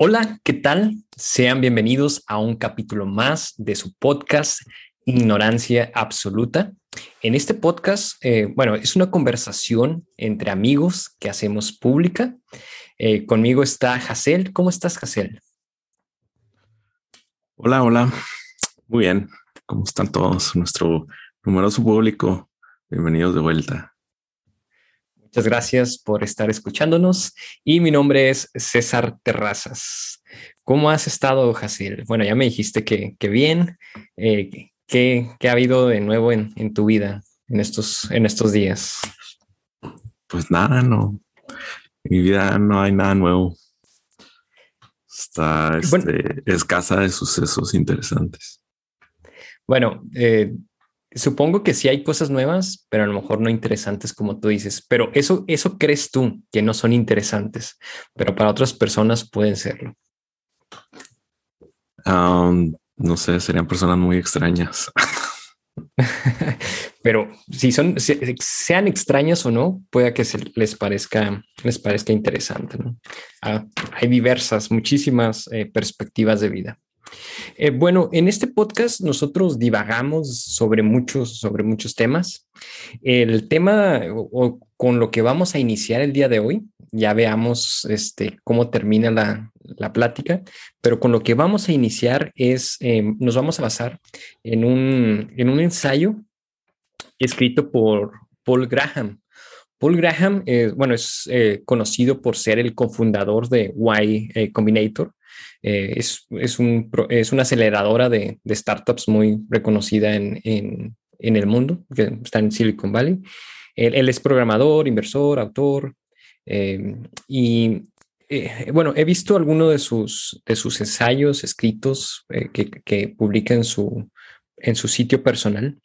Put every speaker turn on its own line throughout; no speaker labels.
Hola, ¿qué tal? Sean bienvenidos a un capítulo más de su podcast Ignorancia Absoluta. En este podcast, eh, bueno, es una conversación entre amigos que hacemos pública. Eh, conmigo está Hazel. ¿Cómo estás, Hazel?
Hola, hola. Muy bien. ¿Cómo están todos? Nuestro numeroso público. Bienvenidos de vuelta.
Muchas gracias por estar escuchándonos y mi nombre es César Terrazas. ¿Cómo has estado, Jacil? Bueno, ya me dijiste que, bien. Eh, ¿qué, ha habido de nuevo en, tu vida en estos, en estos días?
Pues nada, no. En mi vida no hay nada nuevo. Está este, escasa de sucesos interesantes.
Bueno, eh, Supongo que sí hay cosas nuevas, pero a lo mejor no interesantes como tú dices. Pero eso, eso crees tú que no son interesantes, pero para otras personas pueden serlo.
no sé, serían personas muy extrañas.
pero si son, sean extrañas o no, puede que se les parezca, les parezca interesante. Ah, hay diversas, muchísimas eh, perspectivas de vida. Eh, bueno, en este podcast nosotros divagamos sobre muchos, sobre muchos temas. El tema o, con lo que vamos a iniciar el día de hoy, ya veamos este, cómo termina la, plática, pero con lo que vamos a iniciar es, eh, nos vamos a basar en un, en un ensayo escrito por Paul Graham. Paul Graham, eh, bueno, es conocido por ser el cofundador de Y Combinator, eh, es, es, un, es, una aceleradora de, startups muy reconocida en, en, en, el mundo, que está en Silicon Valley. Él, es programador, inversor, autor. Eh, y eh, bueno, he visto algunos de sus, de sus ensayos escritos que, que publica en su, en su sitio personal.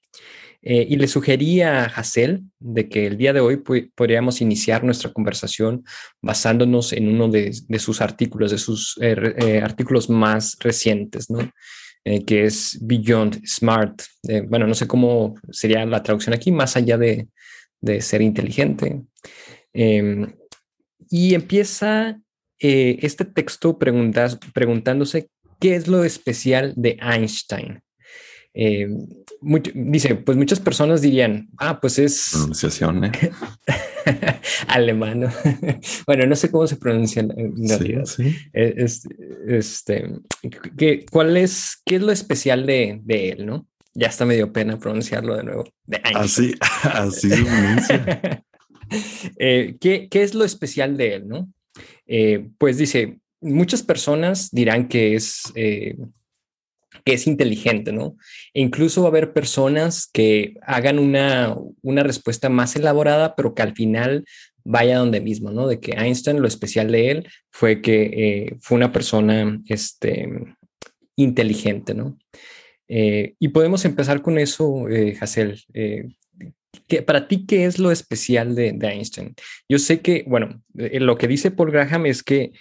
Eh, y le sugerí a Hassel de que el día de hoy podríamos iniciar nuestra conversación basándonos en uno de, sus artículos, de sus eh, eh, artículos más recientes, ¿no? que es Beyond Smart. bueno, no sé cómo sería la traducción aquí, más allá de, de ser inteligente. Em, y empieza este texto preguntándose qué es lo especial de Einstein. Eh, dice, pues muchas personas dirían, ah, pues es...
Pronunciación, ¿eh?
alemán. bueno, no sé cómo se pronuncia en realidad. Eh, este, ¿qué, ¿Cuál es, qué es lo especial de, de, él, no? Ya está medio pena pronunciarlo de nuevo.
así, así
eh, ¿qué, ¿Qué es lo especial de él, no? pues dice, muchas personas dirán que es que es inteligente, ¿no? E incluso va a haber personas que hagan una, una respuesta más elaborada, pero que al final vaya donde mismo, ¿no? De que Einstein, lo especial de él fue que eh, fue una persona este, inteligente, ¿no? Eh, y podemos empezar con eso, eh, Hassel. Eh, para ti, ¿qué es lo especial de, de, Einstein? Yo sé que, bueno, lo que dice Paul Graham es que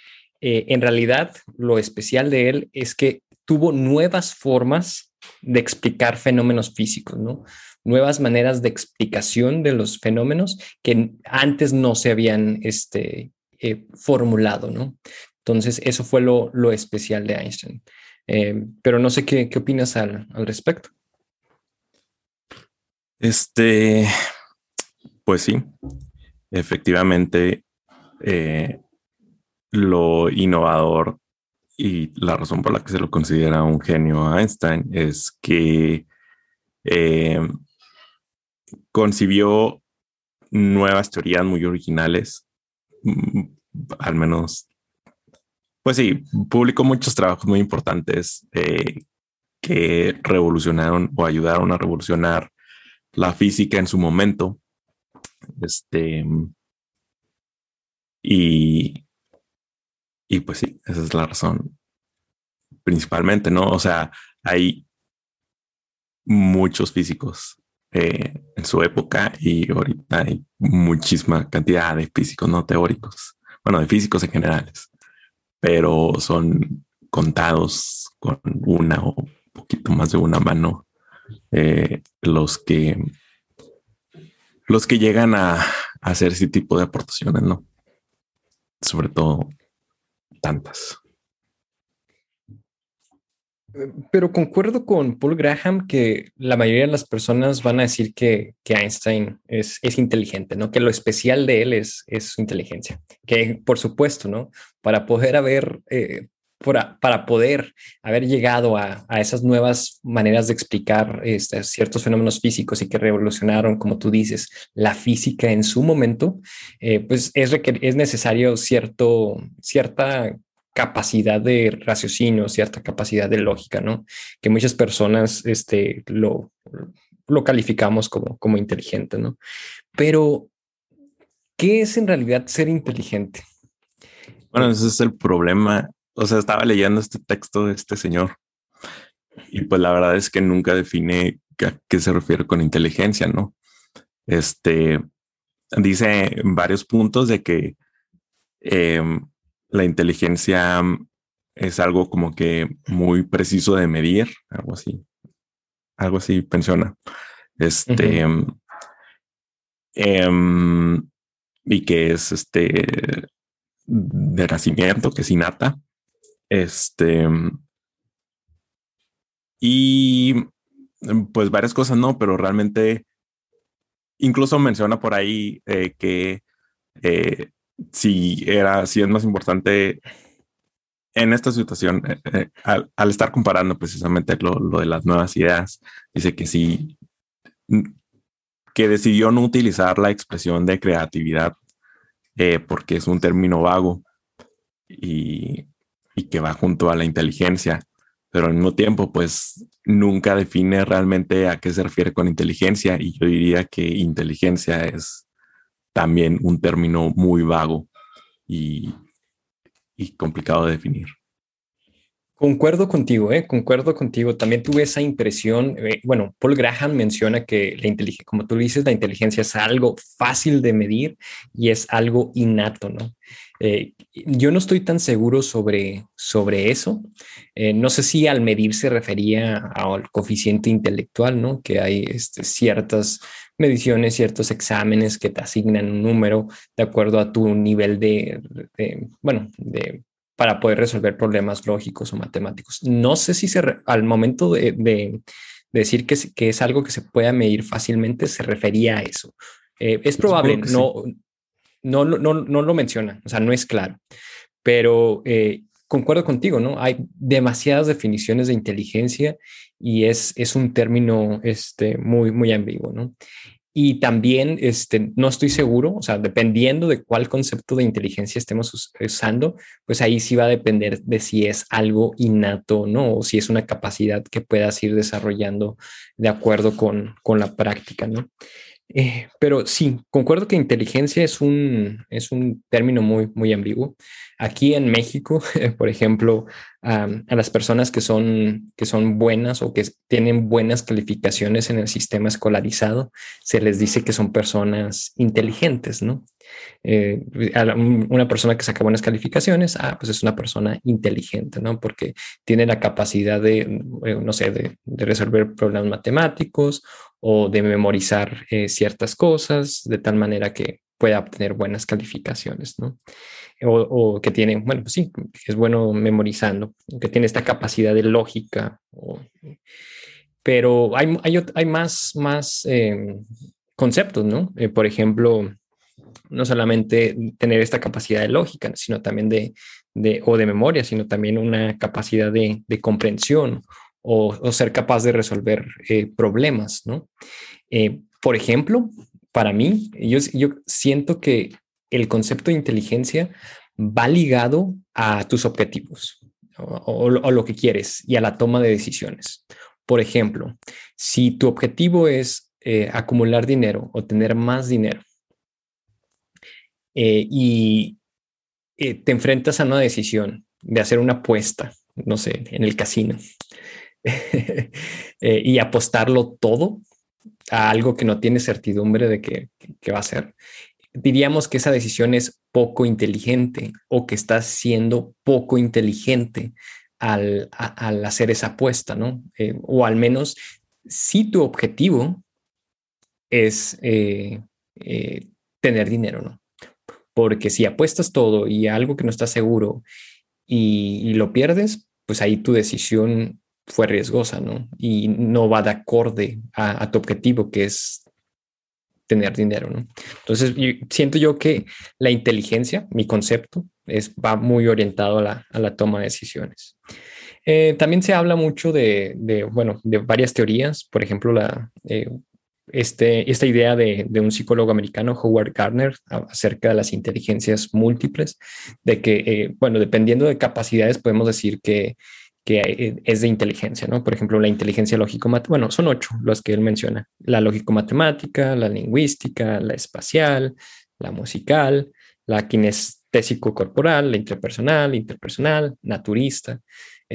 en realidad lo especial de él es que tuvo nuevas formas de explicar fenómenos físicos, ¿no? Nuevas maneras de explicación de los fenómenos que antes no se habían este, eh, formulado, ¿no? Entonces, eso fue lo, especial de Einstein. Eh, pero no sé qué, opinas al, respecto.
Este, pues sí, efectivamente, eh, lo innovador y la razón por la que se lo considera un genio a Einstein es que eh, concibió nuevas teorías muy originales, mm, al menos, pues sí, publicó muchos trabajos muy importantes eh, que revolucionaron o ayudaron a revolucionar la física en su momento. Este, y, y pues sí, esa es la razón principalmente, ¿no? O sea, hay muchos físicos eh, en su época y ahorita hay muchísima cantidad de físicos no teóricos, bueno, de físicos en general, pero son contados con una o poquito más de una mano eh, los que los que llegan a hacer ese tipo de aportaciones, ¿no? Sobre todo tantas.
Eh, pero concuerdo con Paul Graham que la mayoría de las personas van a decir que, que Einstein es, es, inteligente, ¿no? Que lo especial de él es, es, su inteligencia. Que, por supuesto, ¿no? Para poder haber eh, para, poder haber llegado a, esas nuevas maneras de explicar este, ciertos fenómenos físicos y que revolucionaron, como tú dices, la física en su momento, eh, pues es, es necesario cierto, cierta capacidad de raciocinio, cierta capacidad de lógica, ¿no? Que muchas personas este, lo, lo calificamos como, como inteligente, ¿no? Pero, ¿qué es en realidad ser inteligente?
Bueno, ese es el problema. O sea, estaba leyendo este texto de este señor y pues la verdad es que nunca define a qué se refiere con inteligencia, ¿no? Este dice varios puntos de que em, la inteligencia es algo como que muy preciso de medir, algo así, algo así pensiona. Este, em, y que es este de nacimiento, que es innata. Este, y pues varias cosas no, pero realmente incluso menciona por ahí eh, que eh, si era, si es más importante en esta situación, eh, eh, al, estar comparando precisamente lo, de las nuevas ideas, dice que sí, que decidió no utilizar la expresión de creatividad porque es un término vago y, y, que va junto a la inteligencia, pero al mismo tiempo, pues nunca define realmente a qué se refiere con inteligencia y yo diría que inteligencia es también un término muy vago y, complicado de definir.
Concuerdo contigo, ¿eh? concuerdo contigo. También tuve esa impresión. Eh, bueno, Paul Graham menciona que la inteligencia, como tú dices, la inteligencia es algo fácil de medir y es algo innato, ¿no? Eh, yo no estoy tan seguro sobre, sobre eso. Eh, no sé si al medir se refería al coeficiente intelectual, ¿no? Que hay este, ciertas mediciones, ciertos exámenes que te asignan un número de acuerdo a tu nivel de, bueno, de, para poder resolver problemas lógicos o matemáticos. No sé si se al momento de, decir que, que, es algo que se pueda medir fácilmente, se refería a eso. Eh, es probable, no, no, no, no lo menciona, o sea, no es claro, pero eh, concuerdo contigo, ¿no? Hay demasiadas definiciones de inteligencia y es, es un término este, muy, muy ambiguo, ¿no? Y también este, no estoy seguro, o sea, dependiendo de cuál concepto de inteligencia estemos usando, pues ahí sí va a depender de si es algo innato, ¿no? O si es una capacidad que puedas ir desarrollando de acuerdo con, con la práctica, ¿no? Eh, pero sí, concuerdo que inteligencia es un, es un término muy, muy ambiguo. Aquí en México, por ejemplo, a las personas que son, que son buenas o que tienen buenas calificaciones en el sistema escolarizado, se les dice que son personas inteligentes, ¿no? Eh, una persona que saca buenas calificaciones, ah, pues es una persona inteligente, ¿no? Porque tiene la capacidad de, eh, no sé, de, resolver problemas matemáticos o de memorizar eh, ciertas cosas de tal manera que pueda obtener buenas calificaciones, ¿no? O, que tiene, bueno, pues sí, es bueno memorizando, que tiene esta capacidad de lógica, pero hay, hay, más, más em, conceptos, ¿no? Por ejemplo, no solamente tener esta capacidad de lógica, sino también de, de o de memoria, sino también una capacidad de, de comprensión o, ser capaz de resolver eh, problemas, ¿no? Eh, por ejemplo, para mí, yo, yo siento que el concepto de inteligencia va ligado a tus objetivos o, lo que quieres y a la toma de decisiones. Por ejemplo, si tu objetivo es eh, acumular dinero o tener más dinero y te enfrentas a una decisión de hacer una apuesta, no sé, en el casino, Eh, y apostarlo todo a algo que no tiene certidumbre de que, va a ser, diríamos que esa decisión es poco inteligente o que estás siendo poco inteligente al, hacer esa apuesta, ¿no? Eh, o al menos si tu objetivo es eh, tener dinero, ¿no? Porque si apuestas todo y algo que no estás seguro y, lo pierdes, pues ahí tu decisión fue riesgosa, ¿no? Y no va de acorde a, tu objetivo, que es tener dinero, ¿no? Entonces, siento yo que la inteligencia, mi concepto, es, va muy orientado a la, toma de decisiones. Eh, también se habla mucho de, bueno, de varias teorías, por ejemplo, la, eh, este, esta idea de, un psicólogo americano, Howard Gardner, acerca de las inteligencias múltiples, de que, eh, bueno, dependiendo de capacidades, podemos decir que, que es de inteligencia, ¿no? Por ejemplo, la inteligencia lógico-matemática, bueno, son ocho las que él menciona, la lógico-matemática, la lingüística, la espacial, la musical, la kinestésico-corporal, la interpersonal, interpersonal, naturista,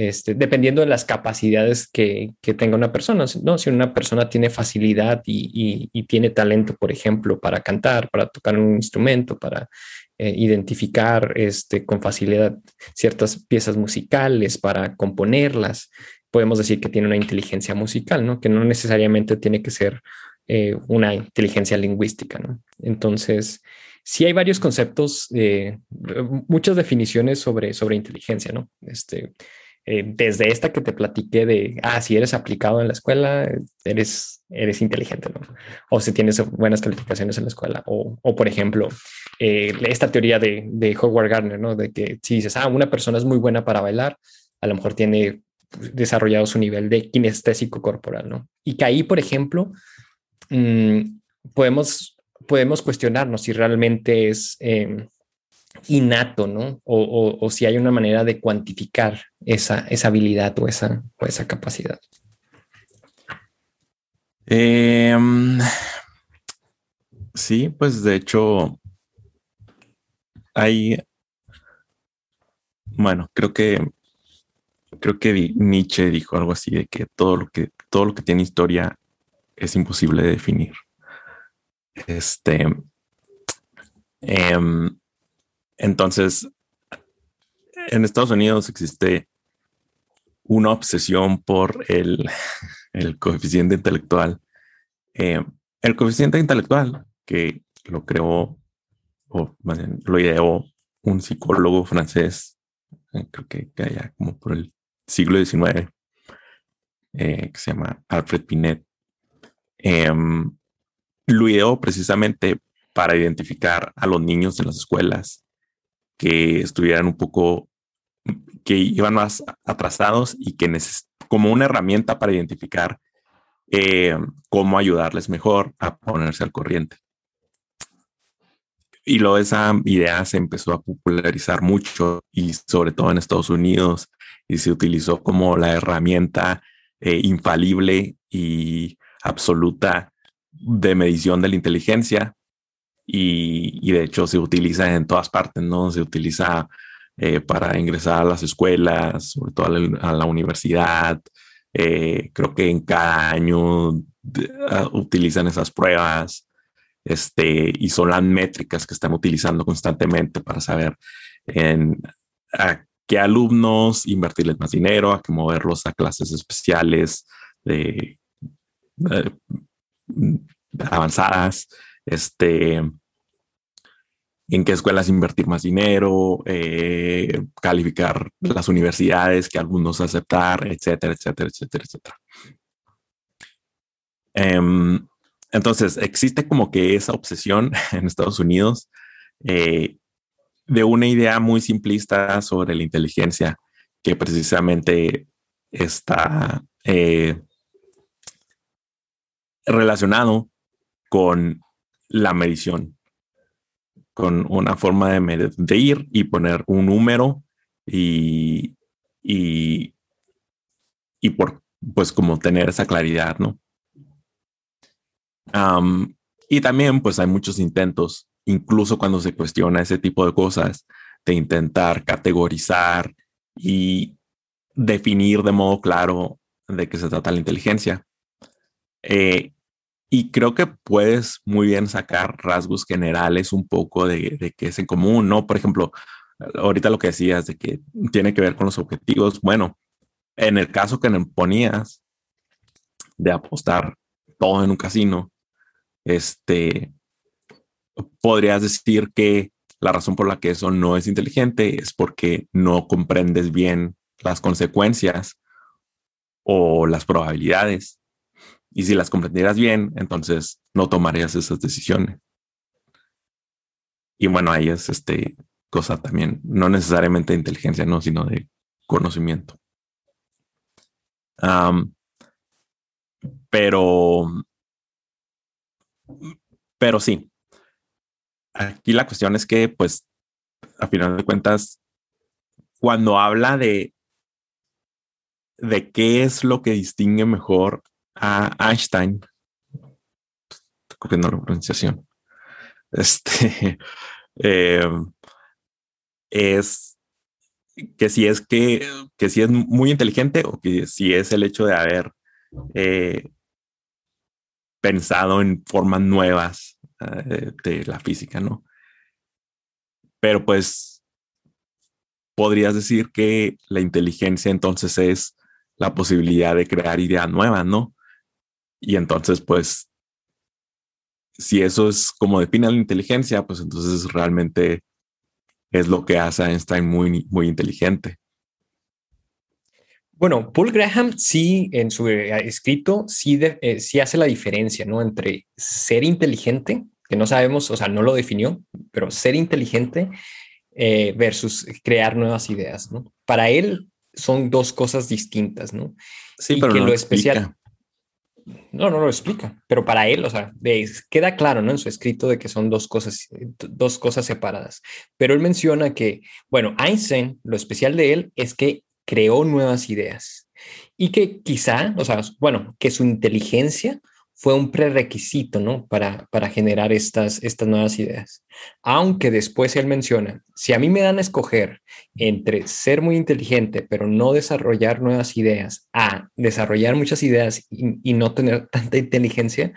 este, dependiendo de las capacidades que, tenga una persona, ¿no? Si una persona tiene facilidad y, tiene talento, por ejemplo, para cantar, para tocar un instrumento, para eh, identificar este, con facilidad ciertas piezas musicales, para componerlas, podemos decir que tiene una inteligencia musical, ¿no? Que no necesariamente tiene que ser eh, una inteligencia lingüística, ¿no? Entonces, sí hay varios conceptos, eh, muchas definiciones sobre, sobre inteligencia, ¿no? Este, eh, desde esta que te platiqué de, ah, si eres aplicado en la escuela, eres, eres inteligente, ¿no? O si tienes buenas calificaciones en la escuela. O, o por ejemplo, eh, esta teoría de, de Howard Gardner, ¿no? De que si dices, ah, una persona es muy buena para bailar, a lo mejor tiene desarrollado su nivel de kinestésico corporal, ¿no? Y que ahí, por ejemplo, mm, podemos, podemos cuestionarnos si realmente es... Em, innato, ¿no? O, si hay una manera de cuantificar esa, esa habilidad o esa, o esa capacidad.
Em, sí, pues de hecho, hay, bueno, creo que, creo que Nietzsche dijo algo así de que todo lo que, todo lo que tiene historia es imposible de definir. Este, em, entonces, en Estados Unidos existe una obsesión por el, coeficiente intelectual. Eh, el coeficiente intelectual que lo creó, o lo ideó un psicólogo francés, eh, creo que, que allá como por el siglo XIX, eh, que se llama Alfred Pinet. Em, lo ideó precisamente para identificar a los niños en las escuelas que estuvieran un poco, que iban más atrasados y que como una herramienta para identificar eh, cómo ayudarles mejor a ponerse al corriente. Y luego esa idea se empezó a popularizar mucho y sobre todo en Estados Unidos y se utilizó como la herramienta eh, infalible y absoluta de medición de la inteligencia y, de hecho se utiliza en todas partes, ¿no? Se utiliza eh, para ingresar a las escuelas, sobre todo a la, universidad. Eh, creo que en cada año utilizan esas pruebas este, y son las métricas que están utilizando constantemente para saber a qué alumnos invertirles más dinero, a qué moverlos a clases especiales avanzadas, este, en qué escuelas invertir más dinero, eh, calificar las universidades que algunos aceptar, etcétera, etcétera, etcétera, etcétera. Em, entonces, existe como que esa obsesión en Estados Unidos eh, de una idea muy simplista sobre la inteligencia que precisamente está eh, relacionado con la medición, con una forma de medir y poner un número y, y, y por, pues como tener esa claridad, ¿no? y también pues hay muchos intentos, incluso cuando se cuestiona ese tipo de cosas, de intentar categorizar y definir de modo claro de qué se trata la inteligencia. Eh, y creo que puedes muy bien sacar rasgos generales un poco de, de qué es en común, ¿no? Por ejemplo, ahorita lo que decías de que tiene que ver con los objetivos. Bueno, en el caso que ponías de apostar todo en un casino, este, podrías decir que la razón por la que eso no es inteligente es porque no comprendes bien las consecuencias o las probabilidades. Y si las comprendieras bien, entonces no tomarías esas decisiones. Y bueno, ahí es este cosa también, no necesariamente de inteligencia, no, sino de conocimiento. pero, pero sí, aquí la cuestión es que, pues, a final de cuentas, cuando habla de, de qué es lo que distingue mejor a Einstein, estoy copiando la pronunciación, este, eh, es que si es que, que si es muy inteligente o que si es el hecho de haber eh, pensado en formas nuevas eh, de la física, ¿no? Pero pues podrías decir que la inteligencia entonces es la posibilidad de crear ideas nuevas, ¿no? Y entonces, pues, si eso es como define la inteligencia, pues entonces realmente es lo que hace a Einstein muy, muy inteligente.
Bueno, Paul Graham sí en su eh, escrito sí, eh, sí hace la diferencia, ¿no? Entre ser inteligente, que no sabemos, o sea, no lo definió, pero ser inteligente eh, versus crear nuevas ideas, ¿no? Para él son dos cosas distintas, ¿no?
Sí, pero que lo, especial.
No, no lo explica, pero para él, o sea, queda claro, ¿no? En su escrito de que son dos cosas, dos cosas separadas. Pero él menciona que, bueno, Einstein, lo especial de él es que creó nuevas ideas y que quizá, o sea, bueno, que su inteligencia fue un prerequisito, ¿no? Para, para generar estas, estas nuevas ideas. Aunque después él menciona, si a mí me dan a escoger entre ser muy inteligente, pero no desarrollar nuevas ideas, a desarrollar muchas ideas y, no tener tanta inteligencia,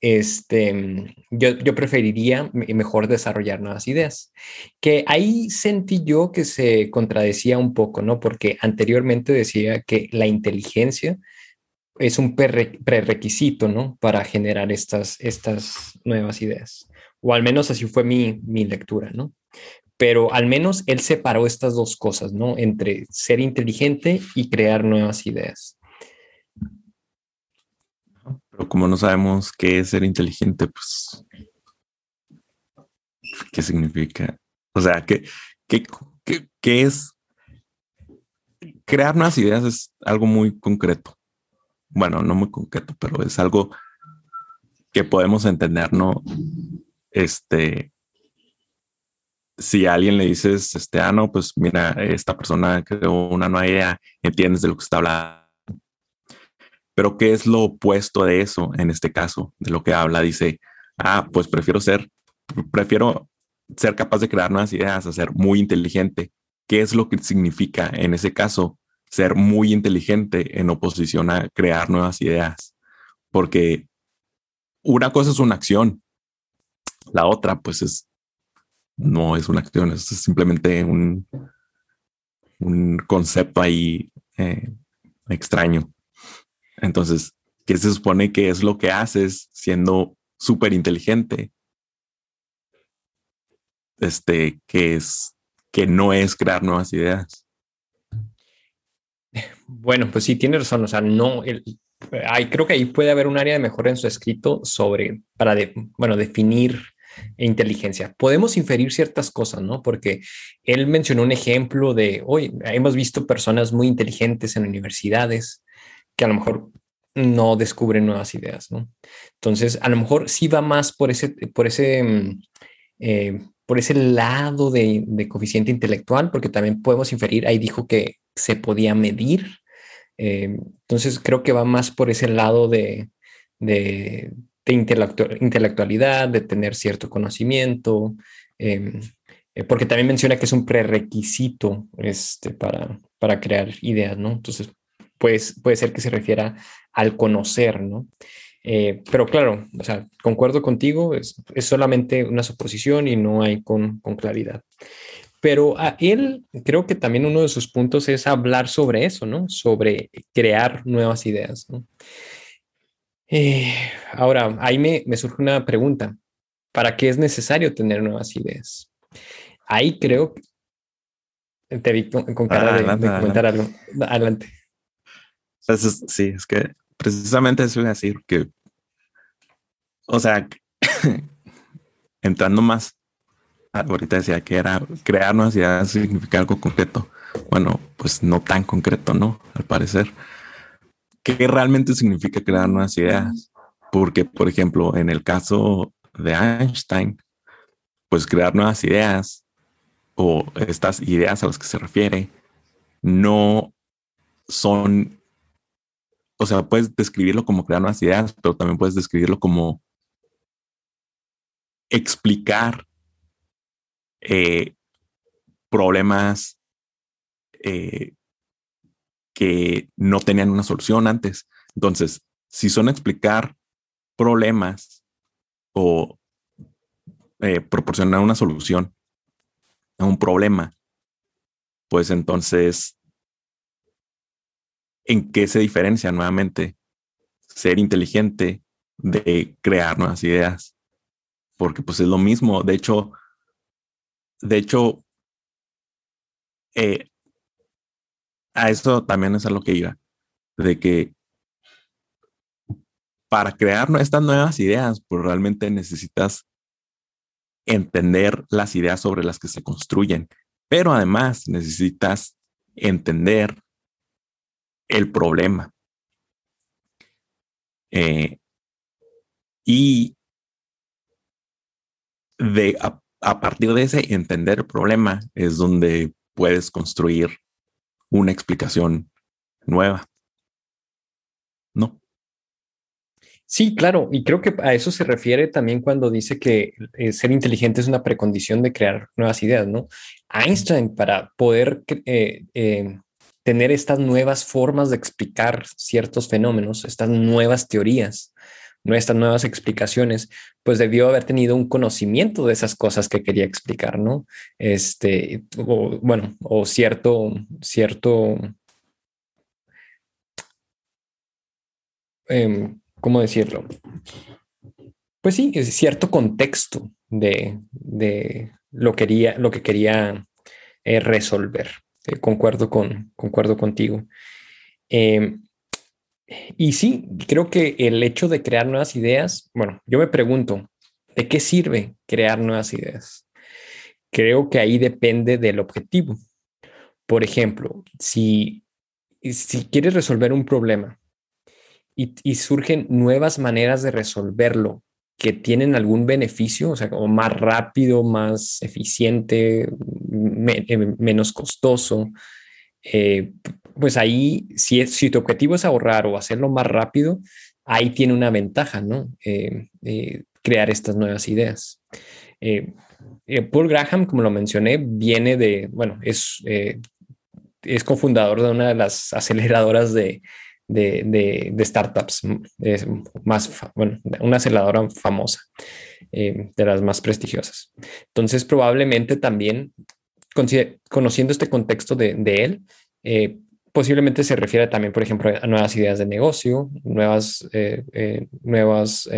este, yo, yo, preferiría mejor desarrollar nuevas ideas. Que ahí sentí yo que se contradecía un poco, ¿no? Porque anteriormente decía que la inteligencia es un prerequisito, ¿no? Para generar estas, estas nuevas ideas. O al menos así fue mi, mi lectura, ¿no? Pero al menos él separó estas dos cosas, ¿no? Entre ser inteligente y crear nuevas ideas.
Pero como no sabemos qué es ser inteligente, pues, ¿qué significa? O sea, ¿qué, qué, qué, qué es? Crear nuevas ideas es algo muy concreto bueno, no muy concreto, pero es algo que podemos entender, ¿no? Este, si a alguien le dices, este, ah, no, pues mira, esta persona creó una nueva idea, entiendes de lo que está hablando. Pero ¿qué es lo opuesto de eso en este caso, de lo que habla? Dice, ah, pues prefiero ser, prefiero ser capaz de crear nuevas ideas, a ser muy inteligente. ¿Qué es lo que significa en ese caso ser muy inteligente en oposición a crear nuevas ideas, porque una cosa es una acción, la otra pues es, no es una acción, es simplemente un, un concepto ahí eh, extraño. Entonces, ¿qué se supone que es lo que haces siendo súper inteligente? Este, que es, que no es crear nuevas ideas.
Bueno, pues sí, tiene razón. O sea, no, el, hay, creo que ahí puede haber un área de mejora en su escrito sobre, para, bueno, definir inteligencia. Podemos inferir ciertas cosas, ¿no? Porque él mencionó un ejemplo de, hoy hemos visto personas muy inteligentes en universidades que a lo mejor no descubren nuevas ideas, ¿no? Entonces, a lo mejor sí va más por ese, por ese, eh, por ese lado de, de, coeficiente intelectual, porque también podemos inferir, ahí dijo que se podía medir. Eh, entonces creo que va más por ese lado de, de, intelectualidad, de tener cierto conocimiento, em, eh, porque también menciona que es un prerequisito este, para, para crear ideas, ¿no? Entonces, pues, puede ser que se refiera al conocer, ¿no? Eh, pero claro, o sea, concuerdo contigo, es, es, solamente una suposición y no hay con, con claridad. Pero a él creo que también uno de sus puntos es hablar sobre eso, ¿no? Sobre crear nuevas ideas, ¿no? Eh, ahora, ahí me, me, surge una pregunta. ¿Para qué es necesario tener nuevas ideas? Ahí creo que te vi con, cara de, comentar algo. Adelante.
Sí, es que precisamente eso iba a decir que, o sea, entrando más, ahorita decía que era crear nuevas ideas significa algo concreto. Bueno, pues no tan concreto, ¿no? Al parecer. ¿Qué realmente significa crear nuevas ideas? Porque, por ejemplo, en el caso de Einstein, pues crear nuevas ideas o estas ideas a las que se refiere no son, o sea, puedes describirlo como crear nuevas ideas, pero también puedes describirlo como explicar eh, problemas eh, que no tenían una solución antes. Entonces, si son explicar problemas o eh, proporcionar una solución a un problema, pues entonces, ¿en qué se diferencia nuevamente ser inteligente de crear nuevas ideas? Porque pues es lo mismo. De hecho, de hecho, eh, a eso también es a lo que iba, de que para crear estas nuevas ideas, pues realmente necesitas entender las ideas sobre las que se construyen, pero además necesitas entender el problema. Eh, y de a, partir de ese entender el problema es donde puedes construir una explicación nueva. ¿No?
Sí, claro, y creo que a eso se refiere también cuando dice que eh, ser inteligente es una precondición de crear nuevas ideas, ¿no? Einstein, para poder eh, eh, tener estas nuevas formas de explicar ciertos fenómenos, estas nuevas teorías, estas nuevas explicaciones, pues debió haber tenido un conocimiento de esas cosas que quería explicar, ¿no? Este, o, bueno, o cierto, cierto, eh, ¿cómo decirlo? Pues sí, es cierto contexto de, lo, quería, lo que quería eh, resolver. Eh, concuerdo, con, concuerdo contigo. Em, y sí, creo que el hecho de crear nuevas ideas, bueno, yo me pregunto, ¿de qué sirve crear nuevas ideas? Creo que ahí depende del objetivo. Por ejemplo, si, si quieres resolver un problema y, surgen nuevas maneras de resolverlo que tienen algún beneficio, o sea, como más rápido, más eficiente, eh, menos costoso, eh, pues ahí, si, si tu objetivo es ahorrar o hacerlo más rápido, ahí tiene una ventaja, ¿no? Eh, crear estas nuevas ideas. Paul Graham, como lo mencioné, viene de, bueno, es, es cofundador de una de las aceleradoras de, de, de, startups, es más, bueno, una aceleradora famosa, eh, de las más prestigiosas. Entonces, probablemente también, conociendo este contexto de, de él, eh, posiblemente se refiere también, por ejemplo, a nuevas ideas de negocio, nuevas, eh, nuevas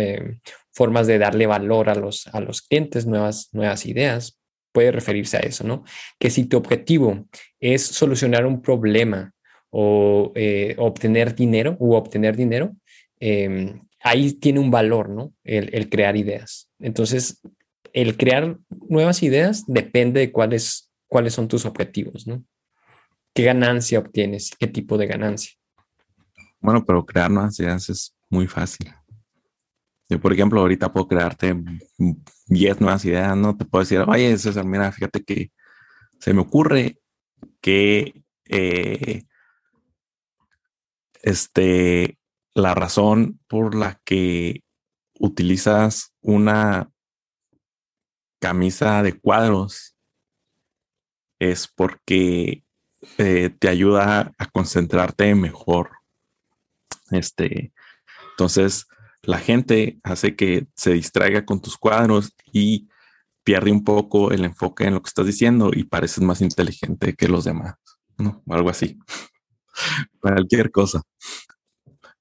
formas de darle valor a los, a los clientes, nuevas, nuevas ideas. Puede referirse a eso, ¿no? Que si tu objetivo es solucionar un problema o eh, obtener dinero u obtener dinero, em, ahí tiene un valor, ¿no? El, crear ideas. Entonces, el crear nuevas ideas depende de cuáles, cuáles son tus objetivos, ¿no? ¿Qué ganancia obtienes? ¿Qué tipo de ganancia?
Bueno, pero crear nuevas ideas es muy fácil. Yo, por ejemplo, ahorita puedo crearte 10 nuevas ideas, ¿no? Te puedo decir, oye, César, mira, fíjate que se me ocurre que eh, este, la razón por la que utilizas una camisa de cuadros es porque eh, te ayuda a concentrarte mejor. Este, entonces, la gente hace que se distraiga con tus cuadros y pierde un poco el enfoque en lo que estás diciendo y pareces más inteligente que los demás, ¿no? algo así. cualquier cosa.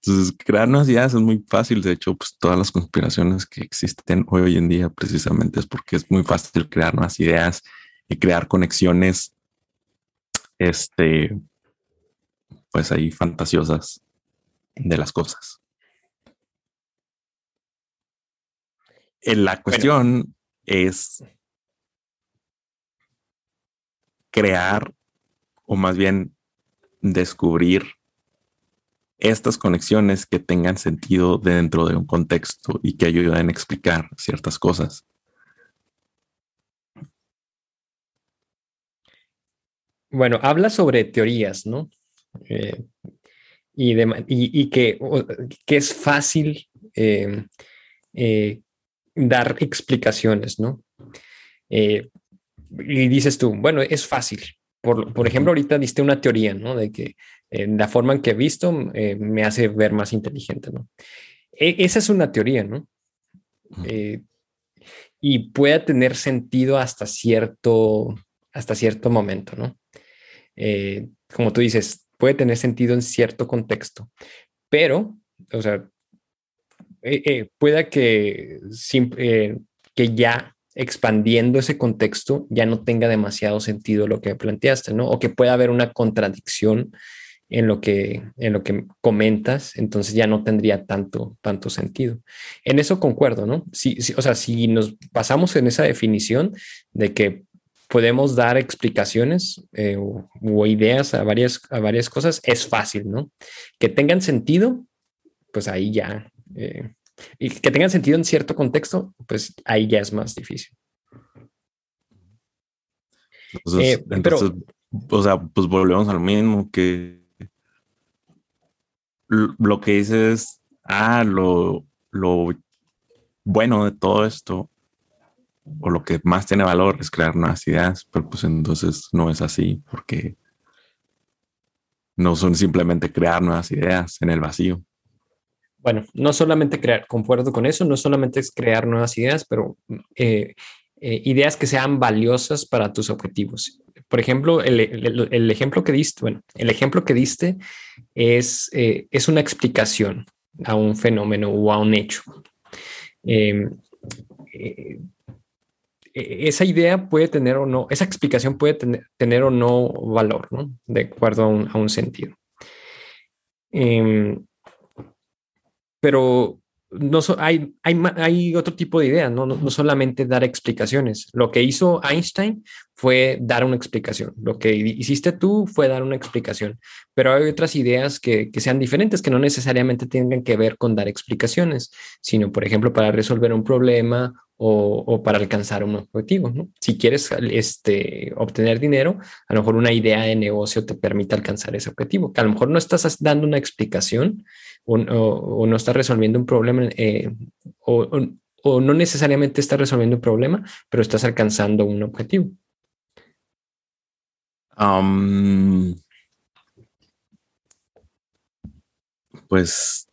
Entonces, crear nuevas ideas es muy fácil. De hecho, pues todas las conspiraciones que existen hoy en día precisamente es porque es muy fácil crear nuevas ideas y crear conexiones, este, pues ahí fantasiosas de las cosas. Eh, la cuestión es crear o más bien descubrir estas conexiones que tengan sentido dentro de un contexto y que ayuden a explicar ciertas cosas.
Bueno, habla sobre teorías, ¿no? Eh, y, que, es fácil eh, eh, dar explicaciones, ¿no? y dices tú, bueno, es fácil. Por, por, ejemplo, ahorita diste una teoría, ¿no? De que la forma en que he visto me hace ver más inteligente, ¿no? E, esa es una teoría, ¿no? y puede tener sentido hasta cierto, hasta cierto momento, ¿no? Eh, como tú dices, puede tener sentido en cierto contexto, pero, o sea, eh, eh, pueda que, que ya expandiendo ese contexto ya no tenga demasiado sentido lo que planteaste, ¿no? O que pueda haber una contradicción en lo que, en lo que comentas, entonces ya no tendría tanto, tanto sentido. En eso concuerdo, ¿no? Sí, o sea, si nos basamos en esa definición de que podemos dar explicaciones eh, o, ideas a varias, a varias cosas, es fácil, ¿no? Que tengan sentido, pues ahí ya. Eh, y que tengan sentido en cierto contexto, pues ahí ya es más difícil.
Entonces, eh, pero, o sea, pues volvemos al mismo que lo que dices, ah, lo, lo bueno de todo esto o lo que más tiene valor es crear nuevas ideas, pero pues entonces no es así porque no son simplemente crear nuevas ideas en el vacío.
Bueno, no solamente crear, concuerdo con eso, no solamente es crear nuevas ideas, pero eh, eh, ideas que sean valiosas para tus objetivos. Por ejemplo, el, ejemplo que diste, bueno, el ejemplo que diste es, eh, es una explicación a un fenómeno o a un hecho. E-, esa idea puede tener o no, esa explicación puede tener, o no valor, ¿no? De acuerdo a un, sentido. Em, pero no hay, hay, hay, otro tipo de ideas, ¿no? ¿no? solamente dar explicaciones. Lo que hizo Einstein fue dar una explicación. Lo que hiciste tú fue dar una explicación. Pero hay otras ideas que, que sean diferentes, que no necesariamente tengan que ver con dar explicaciones, sino, por ejemplo, para resolver un problema o, para alcanzar un objetivo. Si quieres este, obtener dinero, a lo mejor una idea de negocio te permite alcanzar ese objetivo, a lo mejor no estás dando una explicación o, no estás resolviendo un problema eh, o, no necesariamente estás resolviendo un problema, pero estás alcanzando un objetivo.
pues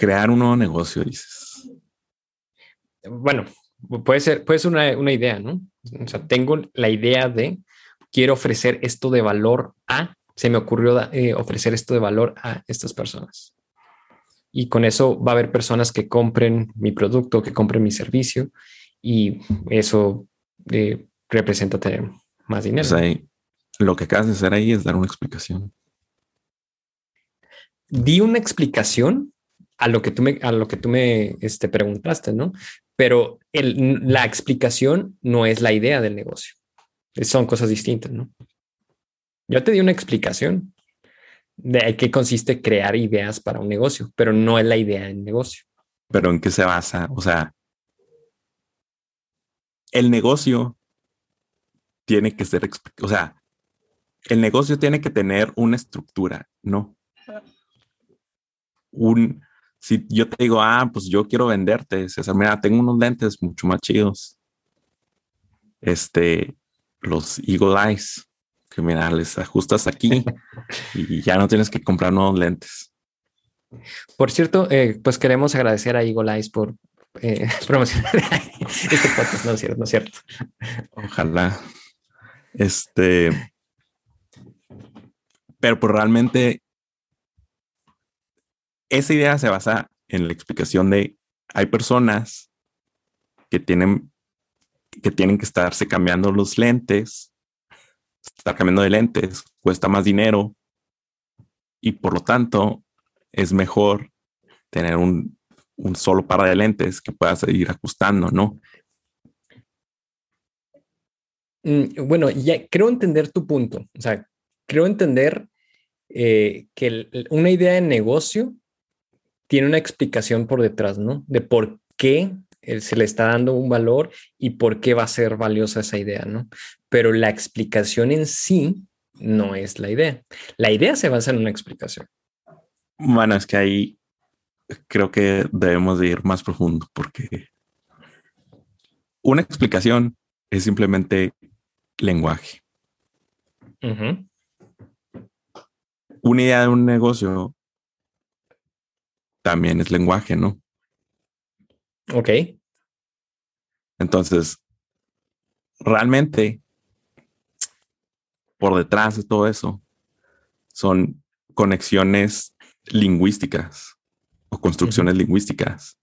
crear un nuevo negocio, dices.
Bueno, puede ser, puede ser una, idea, ¿no? O sea, tengo la idea de quiero ofrecer esto de valor a, se me ocurrió eh, ofrecer esto de valor a estas personas. Y con eso va a haber personas que compren mi producto, que compren mi servicio y eso eh, representa tener más dinero.
lo que acabas de hacer ahí es dar una explicación.
Di una explicación a lo que tú me, a lo que tú me este, preguntaste, ¿no? Pero la explicación no es la idea del negocio. Son cosas distintas, ¿no? Yo te di una explicación de qué consiste crear ideas para un negocio, pero no es la idea del negocio.
Pero en qué se basa? O sea, el negocio tiene que ser, o sea, el negocio tiene que tener una estructura, ¿no? Un, si yo te digo, ah, pues yo quiero venderte, César, mira, tengo unos lentes mucho más chidos. Este, los Eagle Eyes, que mira, les ajustas aquí y ya no tienes que comprar nuevos lentes.
Por cierto, eh, pues queremos agradecer a Eagle Eyes por eh, promocionar este podcast, no es cierto, no es cierto.
Ojalá. Este, pero pues realmente esa idea se basa en la explicación de hay personas que tienen que tienen que estarse cambiando los lentes estar cambiando de lentes cuesta más dinero y por lo tanto es mejor tener un, solo par de lentes que puedas ir ajustando, ¿no?
Mm, bueno, ya creo entender tu punto. O sea, creo entender eh, que una idea de negocio tiene una explicación por detrás, ¿no? De por qué eh, se le está dando un valor y por qué va a ser valiosa esa idea, ¿no? Pero la explicación en sí no es la idea. La idea se basa en una explicación.
Bueno, es que ahí creo que debemos de ir más profundo porque una explicación es simplemente lenguaje. Una idea de un negocio también es lenguaje, ¿no?
Ok.
Entonces, realmente, por detrás de todo eso, son conexiones lingüísticas o construcciones lingüísticas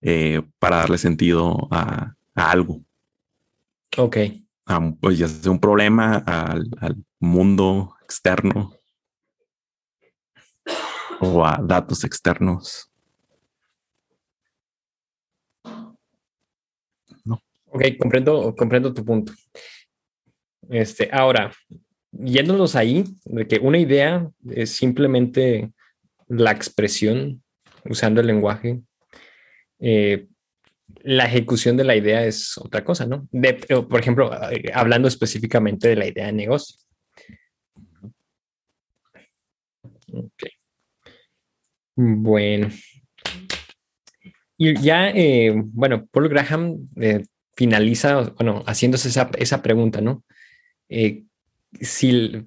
eh, para darle sentido a, algo.
Ok.
pues ya sea un problema al, al mundo externo o a datos externos.
No. Ok, comprendo, comprendo tu punto. Este, ahora, yéndonos ahí, de que una idea es simplemente la expresión usando el lenguaje, eh, la ejecución de la idea es otra cosa, ¿no? por ejemplo, eh, hablando específicamente de la idea de negocio. Bueno. Y ya, eh, bueno, Paul Graham eh, finaliza, bueno, haciéndose esa, esa pregunta, ¿no? Eh, si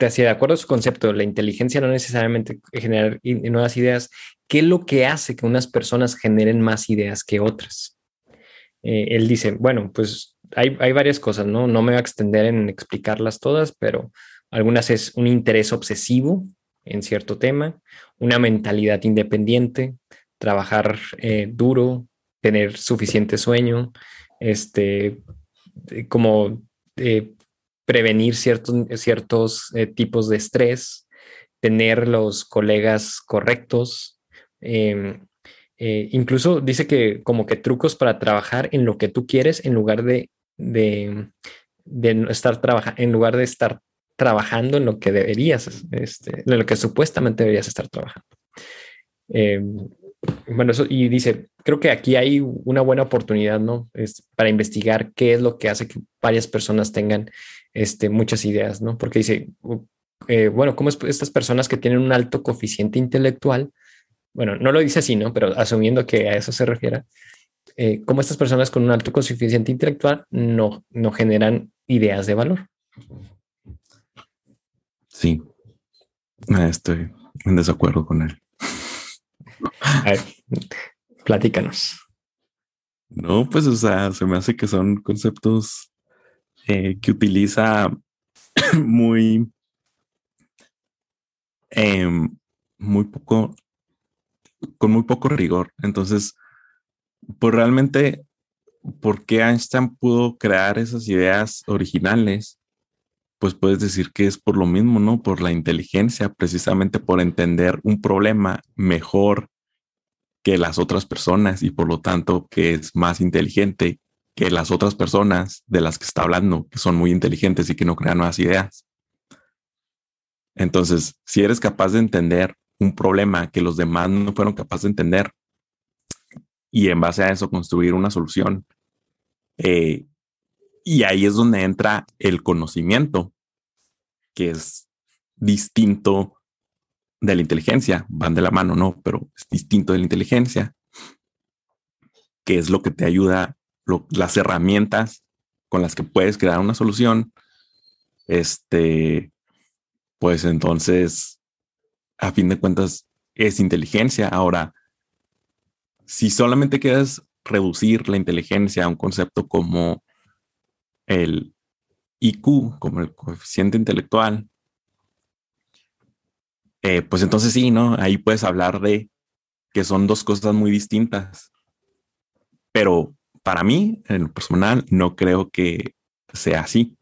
hacía de acuerdo a su concepto, la inteligencia no necesariamente generar nuevas ideas, ¿qué es lo que hace que unas personas generen más ideas que otras? él dice, bueno, pues hay, hay varias cosas, ¿no? No me voy a extender en explicarlas todas, pero algunas es un interés obsesivo en cierto tema, una mentalidad independiente, trabajar eh, duro, tener suficiente sueño, este, eh, como eh, prevenir ciertos, ciertos tipos de estrés, tener los colegas correctos. Em, incluso dice que como que trucos para trabajar en lo que tú quieres en lugar de, de, de estar trabajando, en lugar de estar trabajando en lo que deberías, este, en lo que supuestamente deberías estar trabajando. Em, bueno, y dice, creo que aquí hay una buena oportunidad, ¿no? Es para investigar qué es lo que hace que varias personas tengan este, muchas ideas, ¿no? Porque dice, eh, bueno, ¿cómo es estas personas que tienen un alto coeficiente intelectual? Bueno, no lo dice así, ¿no? Pero asumiendo que a eso se refiere, eh, ¿cómo estas personas con un alto coeficiente intelectual no, no generan ideas de valor?
Sí, ah, estoy en desacuerdo con él.
A ver, platícanos.
No, pues, o sea, se me hace que son conceptos eh, que utiliza muy, em, muy poco, con muy poco rigor. Entonces, pues realmente, ¿por qué Einstein pudo crear esas ideas originales? Pues puedes decir que es por lo mismo, ¿no? Por la inteligencia, precisamente por entender un problema mejor que las otras personas y por lo tanto que es más inteligente que las otras personas de las que está hablando, que son muy inteligentes y que no crean nuevas ideas. Entonces, si eres capaz de entender un problema que los demás no fueron capaces de entender y en base a eso construir una solución, eh, y ahí es donde entra el conocimiento, que es distinto de la inteligencia, van de la mano, ¿no? Pero es distinto de la inteligencia, que es lo que te ayuda, las herramientas con las que puedes crear una solución, este, pues entonces, a fin de cuentas, es inteligencia. Ahora, si solamente quieres reducir la inteligencia a un concepto como el IQ, como el coeficiente intelectual, eh, pues entonces sí, ¿no? Ahí puedes hablar de que son dos cosas muy distintas. Pero para mí, en lo personal, no creo que sea así.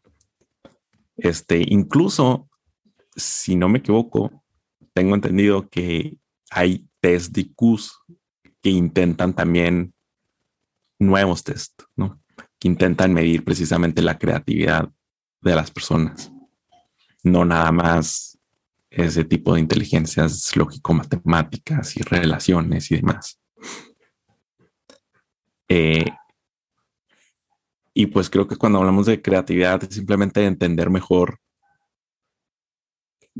Este, incluso, si no me equivoco, tengo entendido que hay test de IQs que intentan también nuevos test, ¿no? Que intentan medir precisamente la creatividad de las personas. No nada más ese tipo de inteligencias lógico-matemáticas y relaciones y demás. Eh, y pues creo que cuando hablamos de creatividad es simplemente entender mejor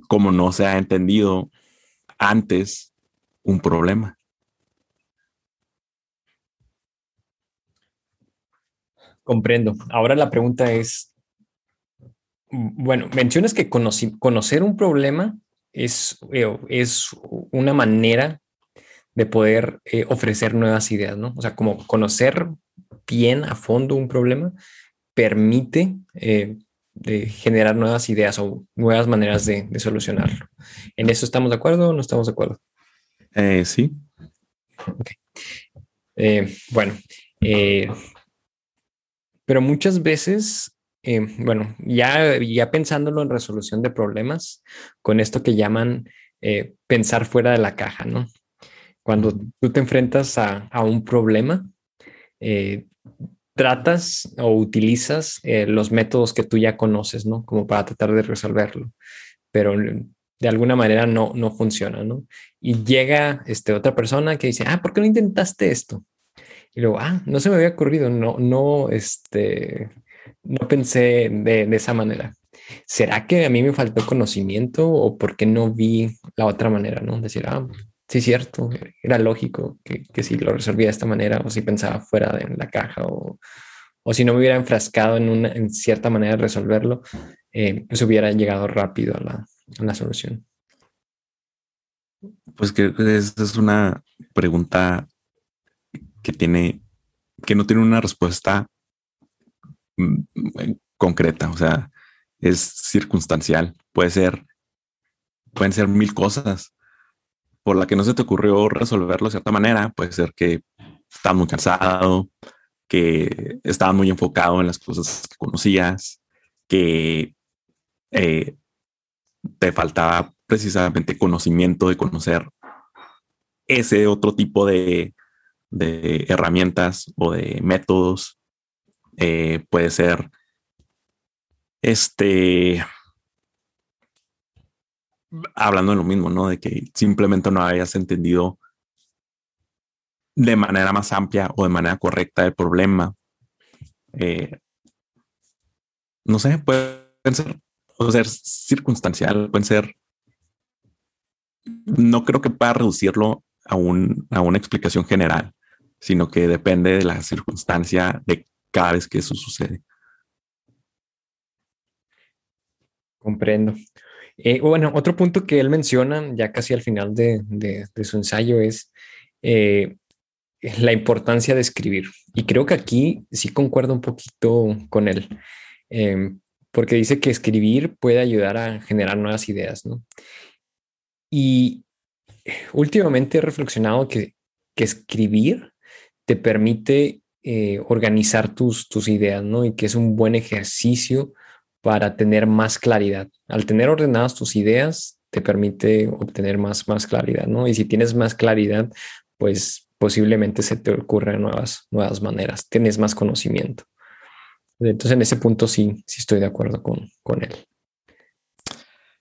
cómo no se ha entendido antes un problema.
Comprendo. Ahora la pregunta es, bueno, mencionas que conocer un problema es, eh, es una manera de poder eh, ofrecer nuevas ideas, ¿no? O sea, como conocer bien a fondo un problema permite eh, generar nuevas ideas o nuevas maneras de, solucionarlo. ¿En eso estamos de acuerdo o no estamos de acuerdo?
Eh, sí.
bueno, pero muchas veces bueno, ya, ya pensándolo en resolución de problemas, con esto que llaman pensar fuera de la caja, ¿no? Cuando tú te enfrentas a, un problema, eh, tratas o utilizas eh, los métodos que tú ya conoces, ¿no? Como para tratar de resolverlo, pero de alguna manera no, no funciona, ¿no? Y llega este, otra persona que dice, ah, ¿por qué no intentaste esto? Y luego, ah, no se me había ocurrido, no, no, este, no pensé de, de esa manera. ¿Será que a mí me faltó conocimiento o por qué no vi la otra manera, no? Decir, ah, sí, cierto, era lógico que, que, si lo resolvía de esta manera o si pensaba fuera de la caja o, o si no me hubiera enfrascado en, una, en cierta manera de resolverlo, eh, pues hubiera llegado rápido a la, a la solución.
Pues creo que esa es una pregunta que tiene, que no tiene una respuesta mm, concreta, o sea, es circunstancial, puede ser, pueden ser mil cosas por la que no se te ocurrió resolverlo de cierta manera. Puede ser que estás muy cansado, que estabas muy enfocado en las cosas que conocías, que eh, te faltaba precisamente conocimiento de conocer ese otro tipo de, herramientas o de métodos. Eh, puede ser este hablando de lo mismo, ¿no? De que simplemente no hayas entendido de manera más amplia o de manera correcta el problema. Eh, no sé, pueden ser, puede ser circunstancial, pueden ser. No creo que pueda reducirlo a, un, a una explicación general, sino que depende de la circunstancia de cada vez que eso sucede.
Comprendo. Eh, bueno, otro punto que él menciona ya casi al final de, su ensayo es eh, la importancia de escribir. Y creo que aquí sí concuerdo un poquito con él, em, porque dice que escribir puede ayudar a generar nuevas ideas, ¿no? Y últimamente he reflexionado que, escribir te permite eh, organizar tus, tus ideas, ¿no? Y que es un buen ejercicio para tener más claridad. Al tener ordenadas tus ideas, te permite obtener más, más claridad, ¿no? Y si tienes más claridad, pues posiblemente se te ocurren nuevas, nuevas maneras, tienes más conocimiento. Entonces, en ese punto sí, sí estoy de acuerdo con, con él.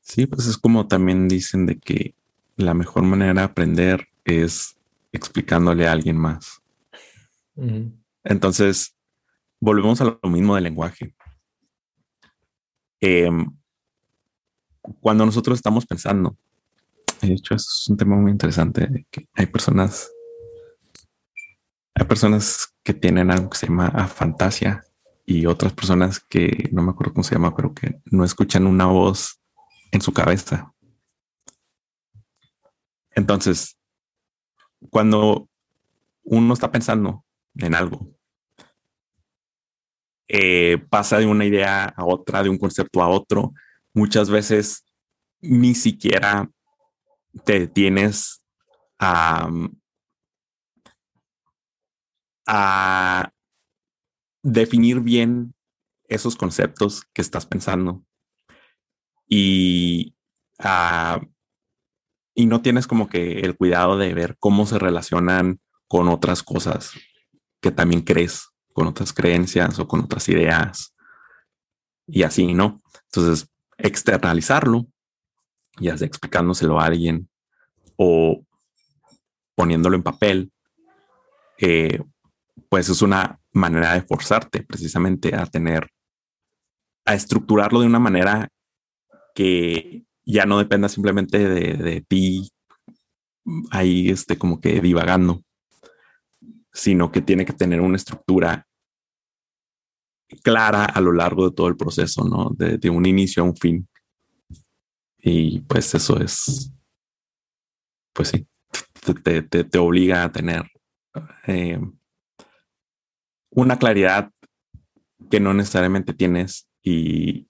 Sí, pues es como también dicen de que la mejor manera de aprender es explicándole a alguien más. Entonces, volvemos a lo mismo del lenguaje. Em, cuando nosotros estamos pensando, de hecho, es un tema muy interesante, que hay personas, hay personas que tienen algo que se llama fantasía y otras personas que no me acuerdo cómo se llama, pero que no escuchan una voz en su cabeza. Entonces, cuando uno está pensando en algo eh, pasa de una idea a otra, de un concepto a otro. Muchas veces ni siquiera te detienes a, definir bien esos conceptos que estás pensando. y, ah, y no tienes como que el cuidado de ver cómo se relacionan con otras cosas que también crees, con otras creencias o con otras ideas y así, ¿no? Entonces, externalizarlo, ya sea explicándoselo a alguien o poniéndolo en papel, eh, pues es una manera de forzarte precisamente a tener, a estructurarlo de una manera que ya no dependa simplemente de, ti ahí este como que divagando, sino que tiene que tener una estructura clara a lo largo de todo el proceso, ¿no? De, un inicio a un fin. Y pues eso es, pues sí, te, te, obliga a tener eh, una claridad que no necesariamente tienes y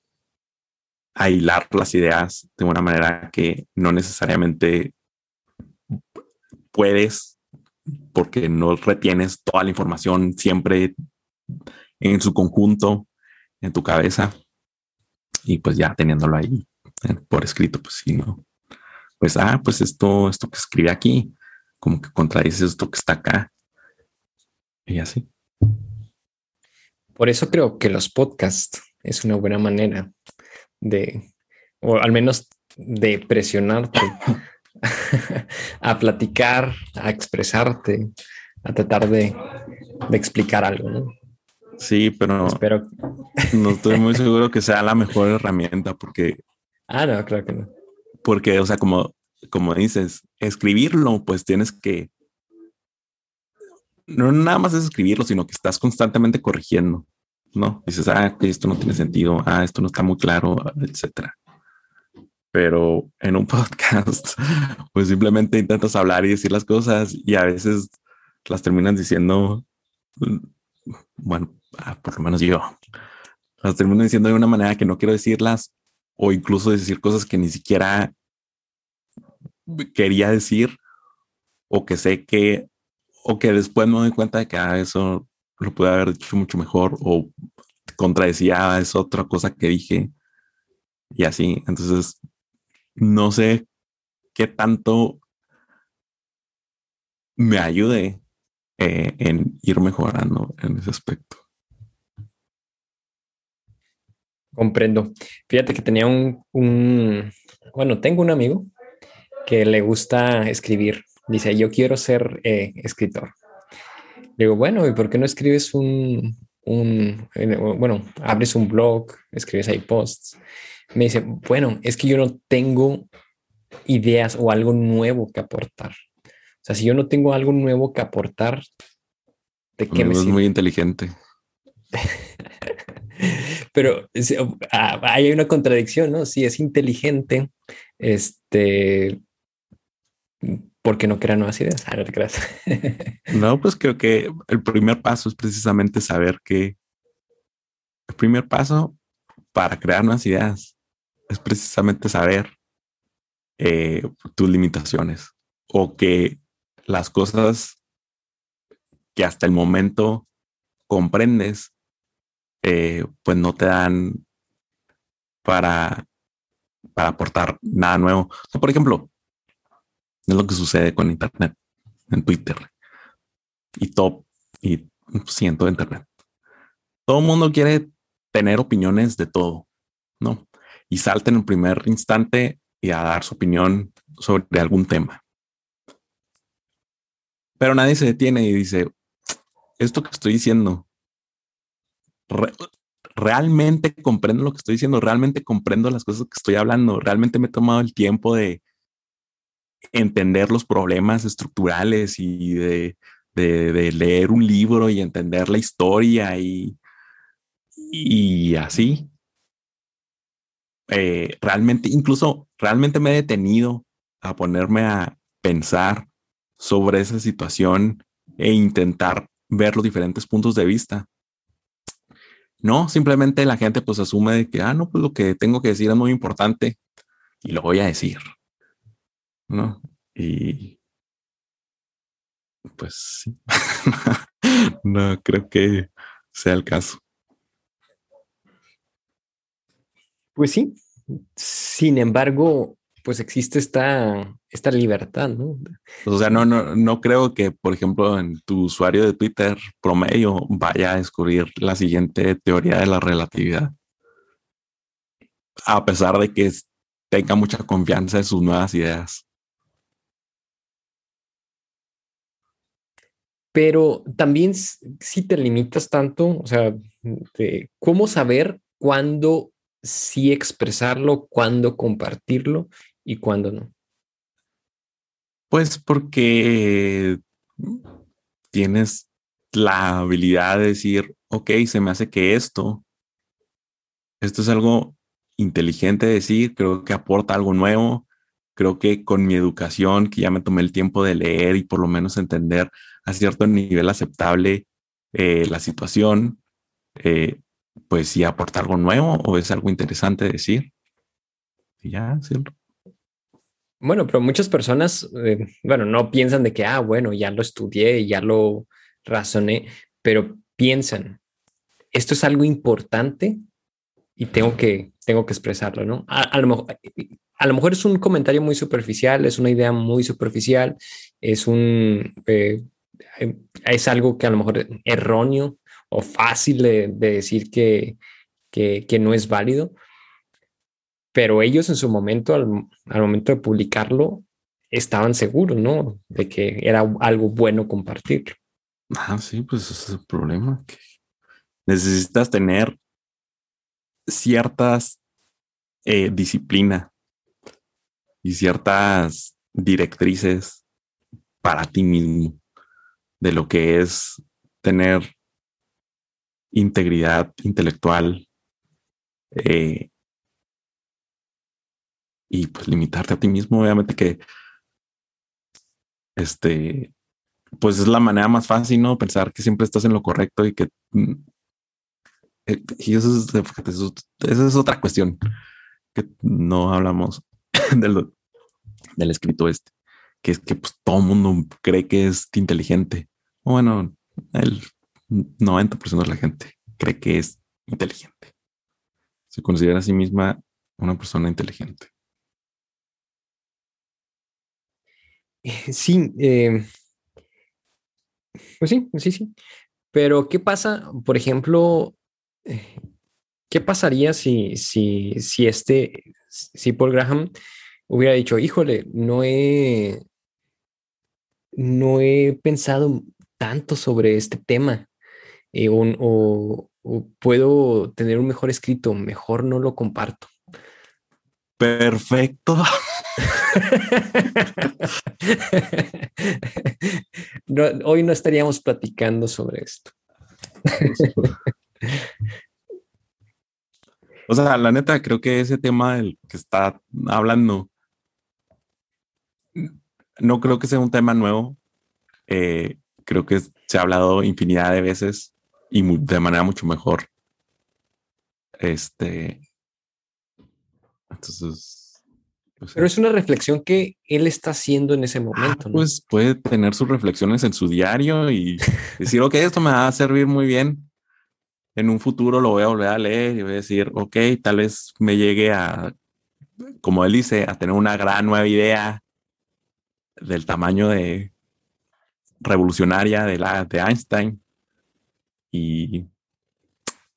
a hilar las ideas de una manera que no necesariamente puedes porque no retienes toda la información siempre en su conjunto en tu cabeza. Y pues ya teniéndolo ahí eh, por escrito pues sí no pues ah pues esto esto que escribe aquí como que contradice esto que está acá. Y así.
Por eso creo que los podcasts es una buena manera de, o al menos de presionarte a platicar, a expresarte, a tratar de, explicar algo, ¿no?
Sí, pero Espero. no estoy muy seguro que sea la mejor herramienta porque...
Ah, no, creo que no.
Porque, o sea, como, como dices, escribirlo, pues tienes que no nada más es escribirlo, sino que estás constantemente corrigiendo, ¿no? Dices, ah, esto no tiene sentido, ah, esto no está muy claro, etcétera. Pero en un podcast, pues simplemente intentas hablar y decir las cosas y a veces las terminas diciendo, bueno, ah, por lo menos yo, las termino diciendo de una manera que no quiero decirlas o incluso decir cosas que ni siquiera quería decir o que sé que o que después me doy cuenta de que ah, eso lo pude haber dicho mucho mejor o contradecía es otra cosa que dije y así. Entonces, no sé qué tanto me ayude eh, en ir mejorando en ese aspecto.
Comprendo. Fíjate que tenía un, bueno, tengo un amigo que le gusta escribir Dice, yo quiero ser eh, escritor. digo, bueno, ¿y por qué no escribes un, un, bueno, abres un blog, escribes ahí posts? Me dice, bueno, es que yo no tengo ideas o algo nuevo que aportar. O sea, si yo no tengo algo nuevo que aportar,
¿de qué me Es muy inteligente.
Pero ah, hay una contradicción, ¿no? Si es inteligente, este, porque no crea nuevas ideas. A ver, gracias.
no, pues creo que el primer paso es precisamente saber que el primer paso para crear nuevas ideas es precisamente saber eh, tus limitaciones o que las cosas que hasta el momento comprendes, eh, pues no te dan para, para aportar nada nuevo. por ejemplo, es lo que sucede con Internet, en Twitter y top y siento Internet. Todo el mundo quiere tener opiniones de todo, ¿no? Y salta en primer instante y a dar su opinión sobre algún tema. Pero nadie se detiene y dice, esto que estoy diciendo, realmente comprendo lo que estoy diciendo, realmente comprendo las cosas que estoy hablando, realmente me he tomado el tiempo de, entender los problemas estructurales y de, leer un libro y entender la historia y, y así. Eh, realmente, incluso realmente me he detenido a ponerme a pensar sobre esa situación e intentar ver los diferentes puntos de vista. No, simplemente la gente pues asume de que, ah, no, pues lo que tengo que decir es muy importante y lo voy a decir. ¿no? Y pues sí, no creo que sea el caso.
Pues sí, Sin embargo, pues existe esta, esta libertad, ¿no?
O sea, no, no, no creo que, por ejemplo, en tu usuario de Twitter promedio vaya a descubrir la siguiente teoría de la relatividad. A pesar de que tenga mucha confianza en sus nuevas ideas.
Pero también si te limitas tanto, o sea, cómo saber cuándo sí expresarlo, cuándo compartirlo y cuándo no.
Pues porque tienes la habilidad de decir, ok, se me hace que esto, esto es algo inteligente de decir, creo que aporta algo nuevo, creo que con mi educación, que ya me tomé el tiempo de leer y por lo menos entender a cierto nivel aceptable eh, la situación, eh, pues si aporta algo nuevo o es algo interesante decir. Y ya, cierto.
Bueno, pero muchas personas, eh, bueno, no piensan de que, ah, bueno, ya lo estudié, ya lo razoné, pero piensan, esto es algo importante y tengo que, tengo que expresarlo, ¿no? A, lo mejor, a lo mejor es un comentario muy superficial, es una idea muy superficial, es un, eh, es algo que a lo mejor erróneo o fácil de, decir que, que, no es válido, pero ellos en su momento, al, momento de publicarlo, estaban seguros, ¿no? De que era algo bueno compartirlo.
Ah, sí, pues ese es el problema. Que necesitas tener ciertas eh, disciplina y ciertas directrices para ti mismo de lo que es tener integridad intelectual eh, y pues limitarte a ti mismo, obviamente que este, pues es la manera más fácil, ¿no? Pensar que siempre estás en lo correcto y que... Mm, eh, y eso es, esa es otra cuestión que no hablamos del, del escrito este, que es que pues, todo el mundo cree que es inteligente. Bueno, el 90% de la gente cree que es inteligente. Se considera a sí misma una persona inteligente.
Sí, eh, pues sí, sí, sí. Pero ¿qué pasa, por ejemplo, eh, qué pasaría si, si, si este, si Paul Graham hubiera dicho, híjole, no he, no he pensado tanto sobre este tema eh, o, puedo tener un mejor escrito, mejor no lo comparto.
Perfecto.
hoy no estaríamos platicando sobre esto.
o sea, la neta, creo que ese tema del que está hablando, no creo que sea un tema nuevo. Eh, creo que se ha hablado infinidad de veces y de manera mucho mejor. Este. Entonces.
Pues Pero es una reflexión que él está haciendo en ese ah, momento.
Pues puede tener sus reflexiones en su diario y decir, ok, esto me va a servir muy bien. En un futuro lo voy a volver a leer y voy a decir, ok, tal vez me llegue a, como él dice, a tener una gran nueva idea del tamaño de revolucionaria de la de Einstein y,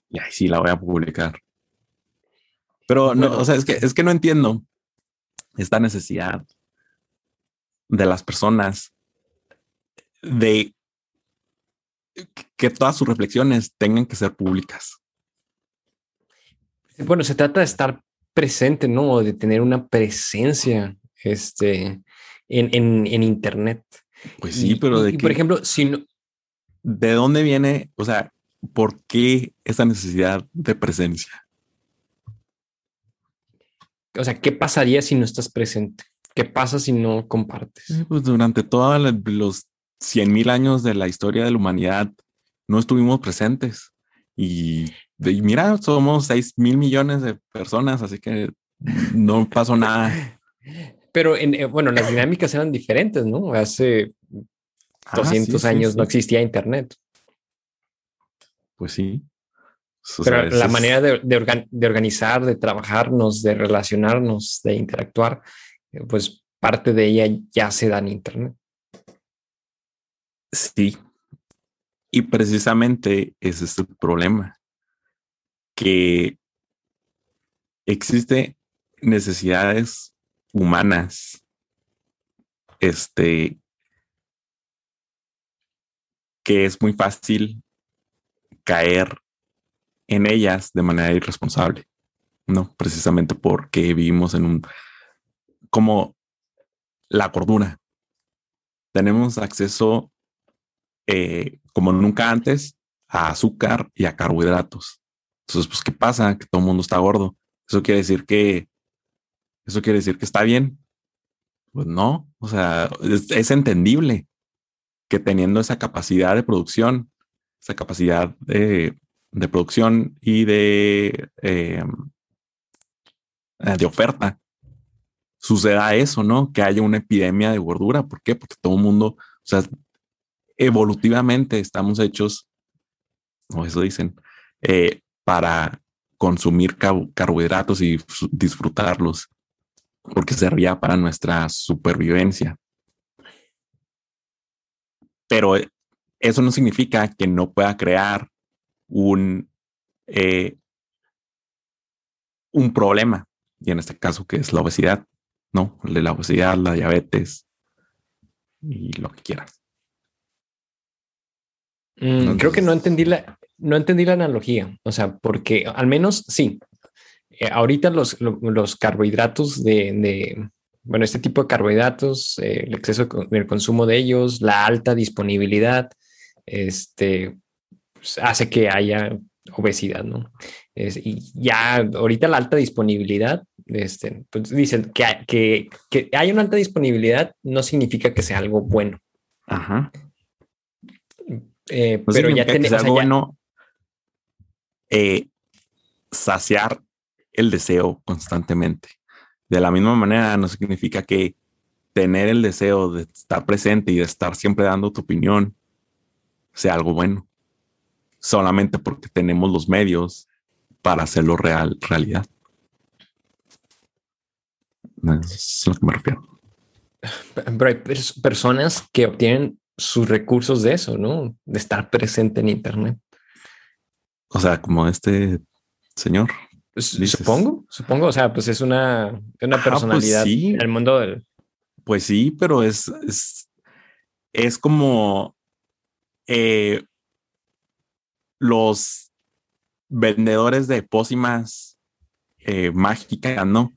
y ahí sí la voy a publicar. Pero no, o sea, es que, es que no entiendo esta necesidad de las personas de que todas sus reflexiones tengan que ser públicas.
Bueno, se trata de estar presente, ¿no? De tener una presencia este, en, en Internet.
Pues sí, pero de
y, por ejemplo, si no,
¿de dónde viene? O sea, ¿por qué esa necesidad de presencia?
O sea, ¿qué pasaría si no estás presente? ¿Qué pasa si no compartes?
Pues durante todos los 100 mil años de la historia de la humanidad no estuvimos presentes. Y, y mira, somos 6 mil millones de personas, así que no pasó nada.
Pero en, eh, bueno, las dinámicas eran diferentes, ¿no? Hace 200 ah, años no existía Internet.
Pues sí.
Pero la manera de, de, organizar, de trabajarnos, de relacionarnos, de interactuar, eh, pues parte de ella ya se da en Internet.
Sí. Y precisamente ese es el problema, que existe necesidades humanas, este, que es muy fácil caer en ellas de manera irresponsable, ¿no? Precisamente porque vivimos en un, como la cordura. Tenemos acceso eh, como nunca antes a azúcar y a carbohidratos. Entonces, pues, ¿qué pasa? Que todo el mundo está gordo. Eso quiere decir que, eso quiere decir que está bien. Pues no, o sea, es entendible que teniendo esa capacidad de producción, esa capacidad de, producción y de, em, eh, de oferta, suceda eso, ¿no? Que haya una epidemia de gordura. ¿Por qué? Porque todo el mundo, o sea, evolutivamente estamos hechos, o eso dicen, eh, para consumir carbohidratos y disfrutarlos, porque servía para nuestra supervivencia. Pero eh, eso no significa que no pueda crear un, eh, un problema, y en este caso que es la obesidad, ¿no? La obesidad, la diabetes y lo que quieras.
Mm, creo que no entendí la, no entendí la analogía, o sea, porque al menos sí, eh, ahorita los, los carbohidratos de, bueno, este tipo de carbohidratos, eh, el exceso del consumo de ellos, la alta disponibilidad, este, pues, hace que haya obesidad, ¿no? y ya ahorita la alta disponibilidad, este, pues dicen que, que, que hay una alta disponibilidad no significa que sea algo bueno.
Ajá. Eh, pero ya tenemos algo bueno eh, saciar el deseo constantemente. De la misma manera, no significa que tener el deseo de estar presente y de estar siempre dando tu opinión sea algo bueno, solamente porque tenemos los medios para hacerlo real, realidad. Es lo que me refiero.
Pero hay personas que obtienen sus recursos de eso, ¿no? De estar presente en Internet.
O sea, como este señor.
Pues, supongo, supongo. O sea, pues es una, una pues personalidad en el mundo del.
Pues sí, pero es, es, es como eh, los vendedores de pócimas eh, mágicas, ¿no?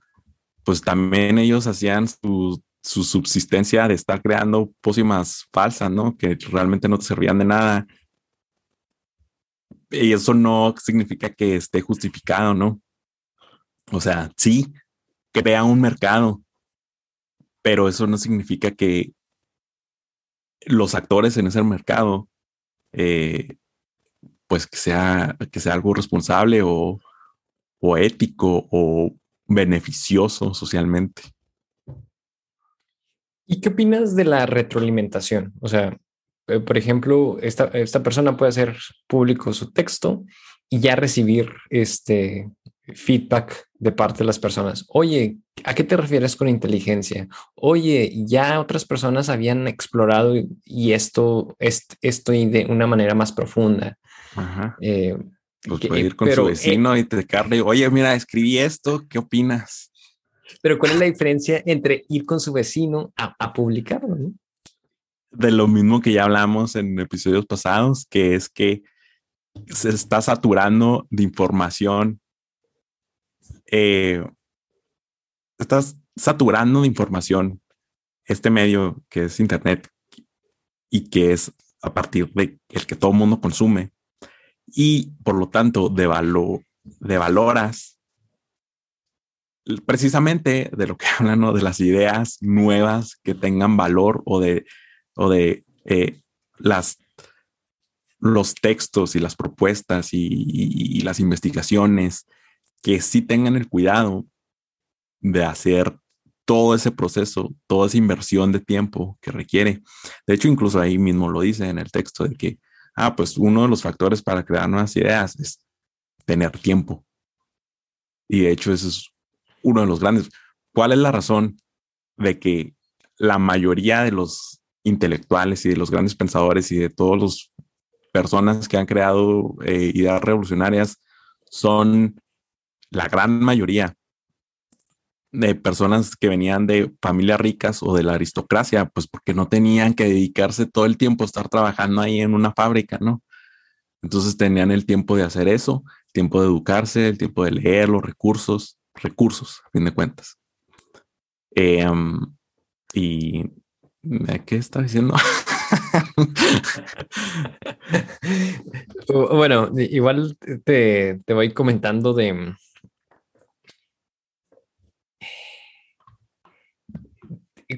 Pues también ellos hacían su, su, subsistencia de estar creando pócimas falsas, ¿no? Que realmente no te servían de nada. Y eso no significa que esté justificado, ¿no? O sea, sí, crea un mercado, pero eso no significa que los actores en ese mercado, eh, pues que sea, que sea algo responsable o, o ético o beneficioso socialmente.
¿Y qué opinas de la retroalimentación? O sea, eh, por ejemplo, esta, esta persona puede hacer público su texto y ya recibir este feedback de parte de las personas. Oye, ¿a qué te refieres con inteligencia? Oye, ya otras personas habían explorado y esto, esto de una manera más profunda.
Ajá. Eh, pues puede ir con su eh, vecino y te carle, oye, mira, escribí esto, ¿qué opinas?
Pero ¿cuál es la diferencia entre ir con su vecino a, publicarlo?
De lo mismo que ya hablamos en episodios pasados, que es que se está saturando de información eh, estás saturando de información este medio que es Internet y que es a partir de el que todo mundo consume y por lo tanto de, de valoras precisamente de lo que hablan de las ideas nuevas que tengan valor o de o de eh, las los textos y las propuestas y las investigaciones que sí tengan el cuidado de hacer todo ese proceso, toda esa inversión de tiempo que requiere. De hecho, incluso ahí mismo lo dice en el texto de que, ah, pues uno de los factores para crear nuevas ideas es tener tiempo. Y de hecho, ese es uno de los grandes. ¿Cuál es la razón de que la mayoría de los intelectuales y de los grandes pensadores y de todas las personas que han creado eh, ideas revolucionarias son la gran mayoría de personas que venían de familias ricas o de la aristocracia, pues porque no tenían que dedicarse todo el tiempo a estar trabajando ahí en una fábrica, ¿no? Entonces tenían el tiempo de hacer eso, el tiempo de educarse, el tiempo de leer los recursos, recursos, a fin de cuentas. Em, y ¿qué está diciendo?
bueno, igual te, te voy comentando de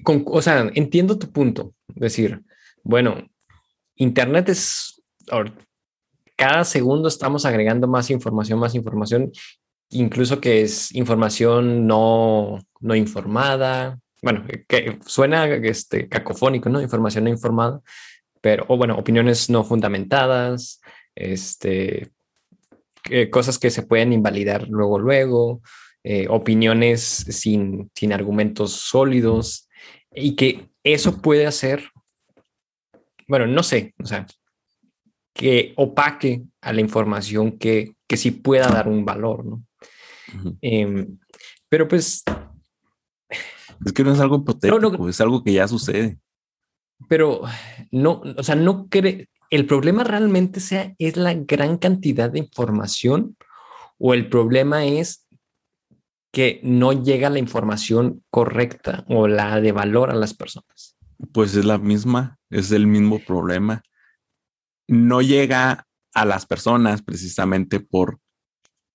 o sea, entiendo tu punto. Decir, bueno, Internet es, cada segundo estamos agregando más información, más información, incluso que es información no, no informada. Bueno, que suena este, cacofónico, ¿no? Información no informada, pero, o bueno, opiniones no fundamentadas, este, cosas que se pueden invalidar luego, luego, eh, opiniones sin, sin argumentos sólidos y que eso puede hacer, bueno, no sé, o sea, que opaque a la información que, que sí pueda dar un valor, ¿no? Em, pero pues...
Es que no es algo hipotético, es algo que ya sucede.
Pero no, o sea, no cree, el problema realmente sea, es la gran cantidad de información o el problema es que no llega la información correcta o la de valor a las personas?
Pues es la misma, es el mismo problema. No llega a las personas precisamente por...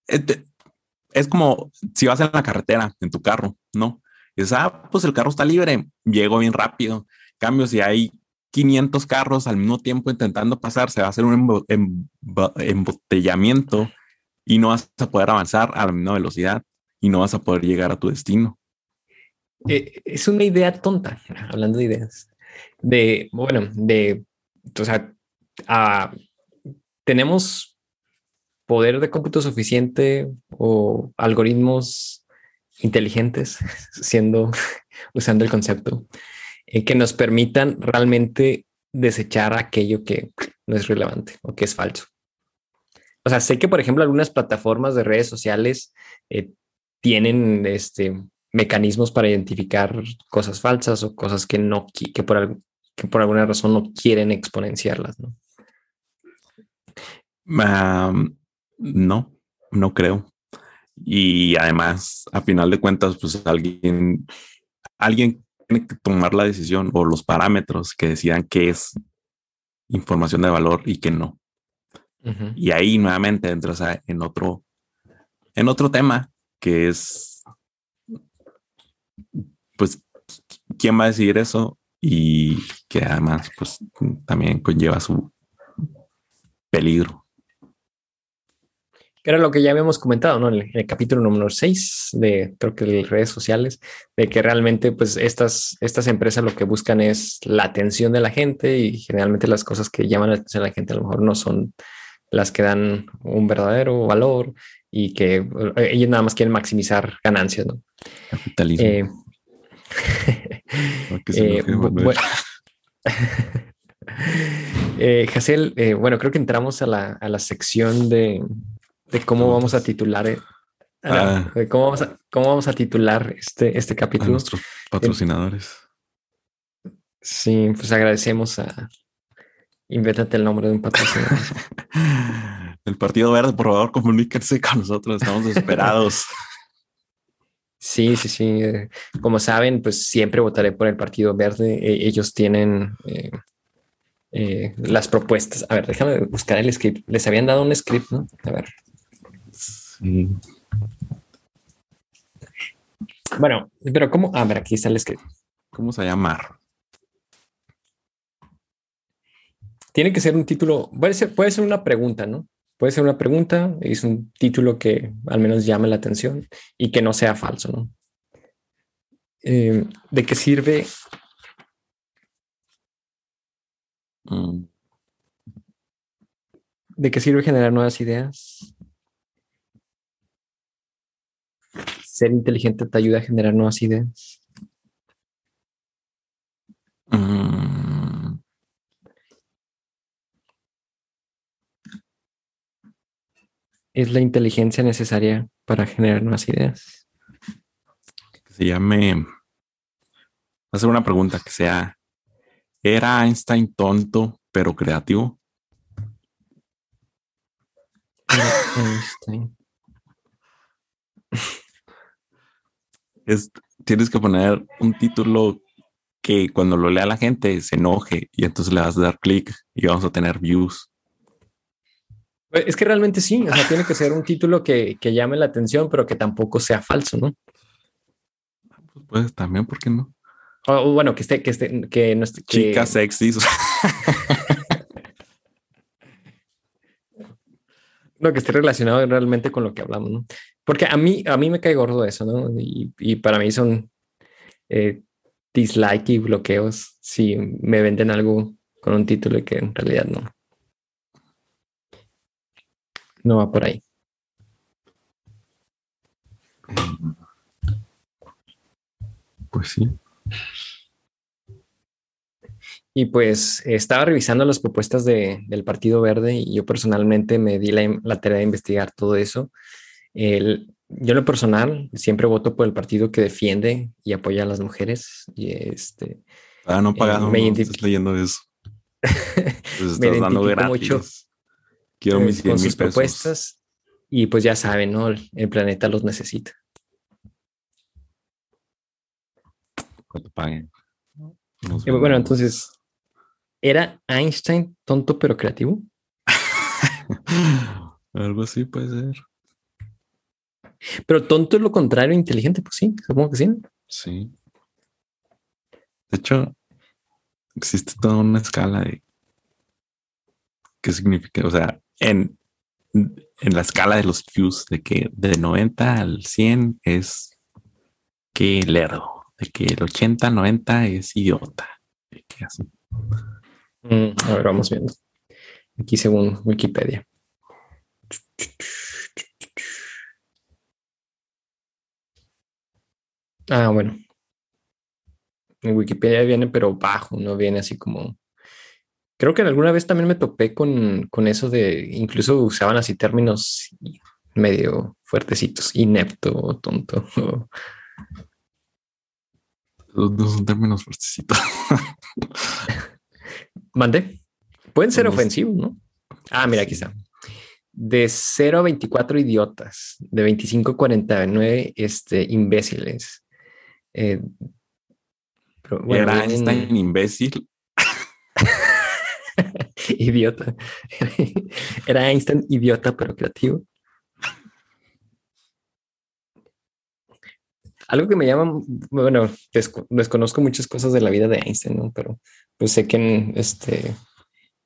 Eh, es como si vas en la carretera, en tu carro, ¿no? Dices, ah, pues el carro está libre, llego bien rápido. cambio, si hay 500 carros al mismo tiempo intentando pasar, se va a hacer un embotellamiento y no vas a poder avanzar a la misma velocidad y no vas a poder llegar a tu destino.
Eh, es una idea tonta, hablando de ideas, de, bueno, de, o sea, tenemos poder de cómputo suficiente o algoritmos inteligentes, siendo, usando el concepto, eh, que nos permitan realmente desechar aquello que no es relevante o que es falso. O sea, sé que, por ejemplo, algunas plataformas de redes sociales eh, tienen este, mecanismos para identificar cosas falsas o cosas que no que por, que por alguna razón no quieren exponenciarlas, ¿no?
no, no creo. Y además, a final de cuentas, pues alguien, alguien tiene que tomar la decisión o los parámetros que decidan qué es información de valor y qué no. Y ahí nuevamente entras en otro, en otro tema que es, pues, quién va a decidir eso y que además, pues, también conlleva su peligro.
Era lo que ya habíamos comentado, ¿no? En el, capítulo número 6 de, creo que de redes sociales, de que realmente, pues, estas, estas empresas lo que buscan es la atención de la gente y generalmente las cosas que llaman la atención de la gente a lo mejor no son las que dan un verdadero valor y que eh, ellos nada más quieren maximizar ganancias, ¿no? Capitalismo. Eh, eh, eh, bueno, creo que entramos a la, a la sección de, de cómo vamos a titular, ah. cómo, vamos a, cómo vamos a titular este, este capítulo. A
nuestros patrocinadores.
Sí, pues agradecemos a, Invéntate el nombre de un patrocinador.
El Partido Verde, por favor, comuníquense con nosotros, estamos desesperados.
Sí, sí, sí. Como saben, pues siempre votaré por el Partido Verde. E, ellos tienen eh, eh, las propuestas. A ver, déjame buscar el script. Les habían dado un script, ¿no? A ver. Sí. Bueno, pero ¿cómo? A ver, aquí está el script.
¿Cómo se llama?
tiene que ser un título, puede ser, puede ser una pregunta, ¿no? puede ser una pregunta, es un título que al menos llame la atención y que no sea falso, ¿no? Em, ¿De qué sirve? Mm. ¿De qué sirve generar nuevas ideas? Ser inteligente te ayuda a generar nuevas ideas. Mm. Es la inteligencia necesaria para generar nuevas ideas.
se llame. Voy a hacer una pregunta que sea: ¿Era Einstein tonto pero creativo? Einstein. tienes que poner un título que cuando lo lea la gente se enoje y entonces le vas a dar clic y vamos a tener views.
Pues, es que realmente sí, o sea, tiene que ser un título que, llame la atención, pero que tampoco sea falso, ¿no?
Pues, también, ¿por qué no?
O bueno, que esté, que esté, que no esté.
Chicas sexys.
no, que esté relacionado realmente con lo que hablamos, ¿no? Porque a mí, a mí me cae gordo eso, ¿no? Y, para mí son eh, dislike y bloqueos si me venden algo con un título que en realidad no. No va por ahí.
Pues sí.
Y pues estaba revisando las propuestas de, del Partido Verde y yo personalmente me di la, la tarea de investigar todo eso. El, yo en lo personal siempre voto por el partido que defiende y apoya a las mujeres. Y este.
Ah, no pagado, me no, estás leyendo eso.
Pues me dando mucho Quiero eh, mis con sus propuestas y pues ya saben, ¿no? El, planeta los necesita.
Cuando paguen.
Eh, bueno, entonces, ¿era Einstein tonto pero creativo?
Algo así puede ser.
Pero tonto es lo contrario, inteligente, pues sí, supongo que sí.
Sí. De hecho, existe toda una escala de qué significa, o sea, en, en la escala de los Qs, de que de 90 al 100 es que lerdo, de que el 80, 90 es idiota. De que.
Mm, a ver, vamos viendo. Aquí según Wikipedia. Ah, bueno. En Wikipedia viene, pero bajo, no viene así como. Creo que alguna vez también me topé con, con eso de, incluso usaban así términos medio fuertecitos, inepto, tonto.
No son términos fuertecitos.
Mande. Pueden ser ofensivos, ¿no? Ah, mira, aquí está. De 0 a 24 idiotas, de 25 a 49 este, imbéciles, eh,
era Einstein imbécil.
idiota. Era Einstein idiota, pero creativo. Algo que me llama, bueno, desconozco muchas cosas de la vida de Einstein, ¿no? Pero pues sé que este,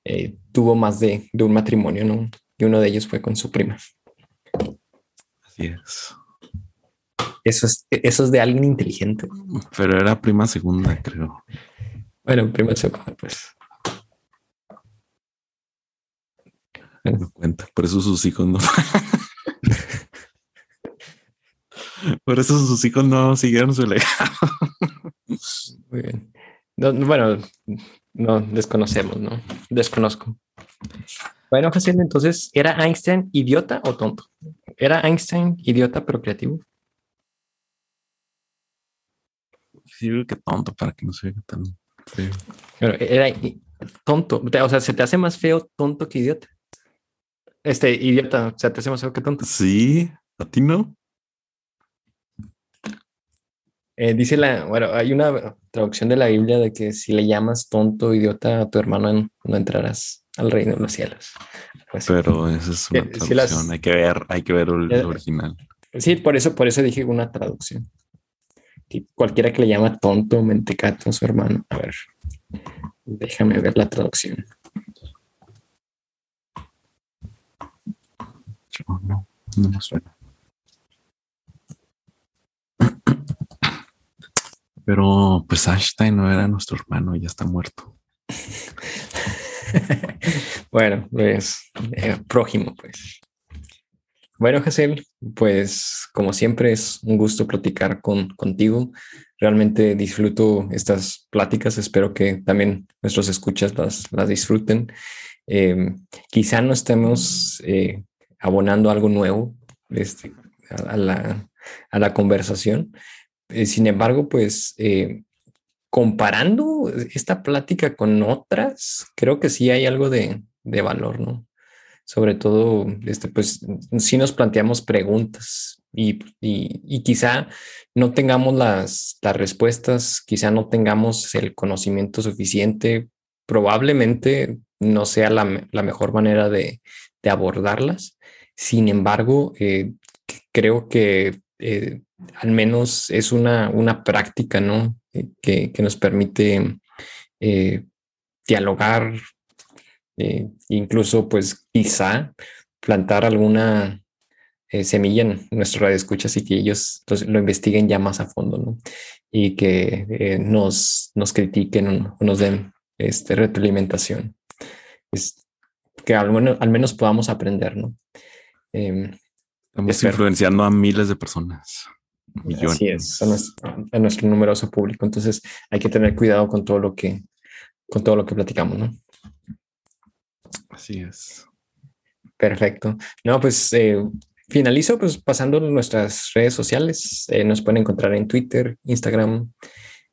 eh, tuvo más de, de un matrimonio, ¿no? Y uno de ellos fue con su prima.
Así es.
Eso es, eso es de alguien inteligente.
Pero era prima segunda, creo.
Bueno, prima segunda, pues.
No cuenta, por eso sus hijos no. por eso sus hijos no siguieron su legado.
Muy bien. bueno, no desconocemos, ¿no? Desconozco. Bueno, Jaciel, entonces, ¿era Einstein idiota o tonto? ¿Era Einstein idiota pero creativo?
sí, que tonto para que no se vea tan feo.
Pero era tonto. O sea, se te hace más feo tonto que idiota. Este idiota, o sea, te hace más feo que tonto.
Sí, a ti no.
Eh, dice la, bueno, hay una traducción de la Biblia de que si le llamas tonto, idiota a tu hermano, no entrarás al reino de los cielos.
Pero esa es una traducción, hay que ver, hay que ver el, original.
Sí, por eso, por eso dije una traducción cualquiera que le llama tonto, mentecato a su hermano. A ver, déjame ver la traducción.
No, no me suena. Pero pues Einstein no era nuestro hermano, ya está muerto.
bueno, pues eh, prójimo, pues. Bueno, Hazel, pues como siempre es un gusto platicar con, contigo. Realmente disfruto estas pláticas. Espero que también nuestros escuchas las, las disfruten. Eh, quizá no estemos eh, abonando algo nuevo este, a, la, a, la, conversación. Eh, sin embargo, pues eh, comparando esta plática con otras, creo que sí hay algo de, valor, ¿no? sobre todo, este, pues si nos planteamos preguntas y, y, quizá no tengamos las, las, respuestas, quizá no tengamos el conocimiento suficiente, probablemente no sea la, la mejor manera de, de, abordarlas. Sin embargo, eh, creo que eh, al menos es una, una práctica, ¿no? Eh, que, que nos permite dialogar, incluso pues quizá plantar alguna semilla en nuestro radio escuchas y que ellos lo investiguen ya más a fondo, ¿no? Y que nos, nos critiquen o nos den este, retroalimentación. Es que al al menos podamos aprender, ¿no?
Em, Estamos influenciando a miles de personas.
Millones. Así es, a nuestro, a nuestro numeroso público. Entonces hay que tener cuidado con todo lo que, con todo lo que platicamos, ¿no?
Así es.
Perfecto. No, pues eh, finalizo pues pasando nuestras redes sociales. Eh, nos pueden encontrar en Twitter, Instagram,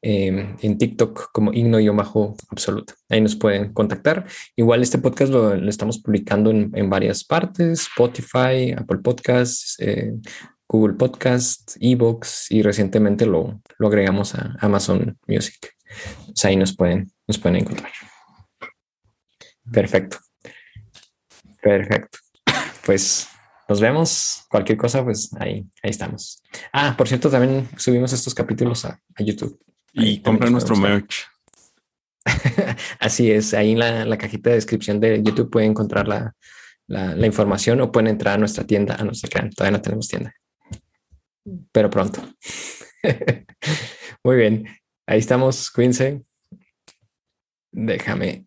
eh, en TikTok como Igno y Bajo Absoluto. Ahí nos pueden contactar. Igual este podcast lo, estamos publicando en, en, varias partes, Spotify, Apple Podcasts, eh, Google Podcasts, Evox y recientemente lo, lo agregamos a Amazon Music. Ahí nos pueden, nos pueden encontrar. Perfecto. Perfecto. Pues nos vemos. Cualquier cosa, pues ahí, ahí estamos. Ah, por cierto, también subimos estos capítulos a, a YouTube.
Y compren nuestro merch.
Así es, ahí en la, la, cajita de descripción de YouTube pueden encontrar la, la, la, información o pueden entrar a nuestra tienda. A no ser que todavía no tenemos tienda, pero pronto. Muy bien, ahí estamos. Cuídense. Déjame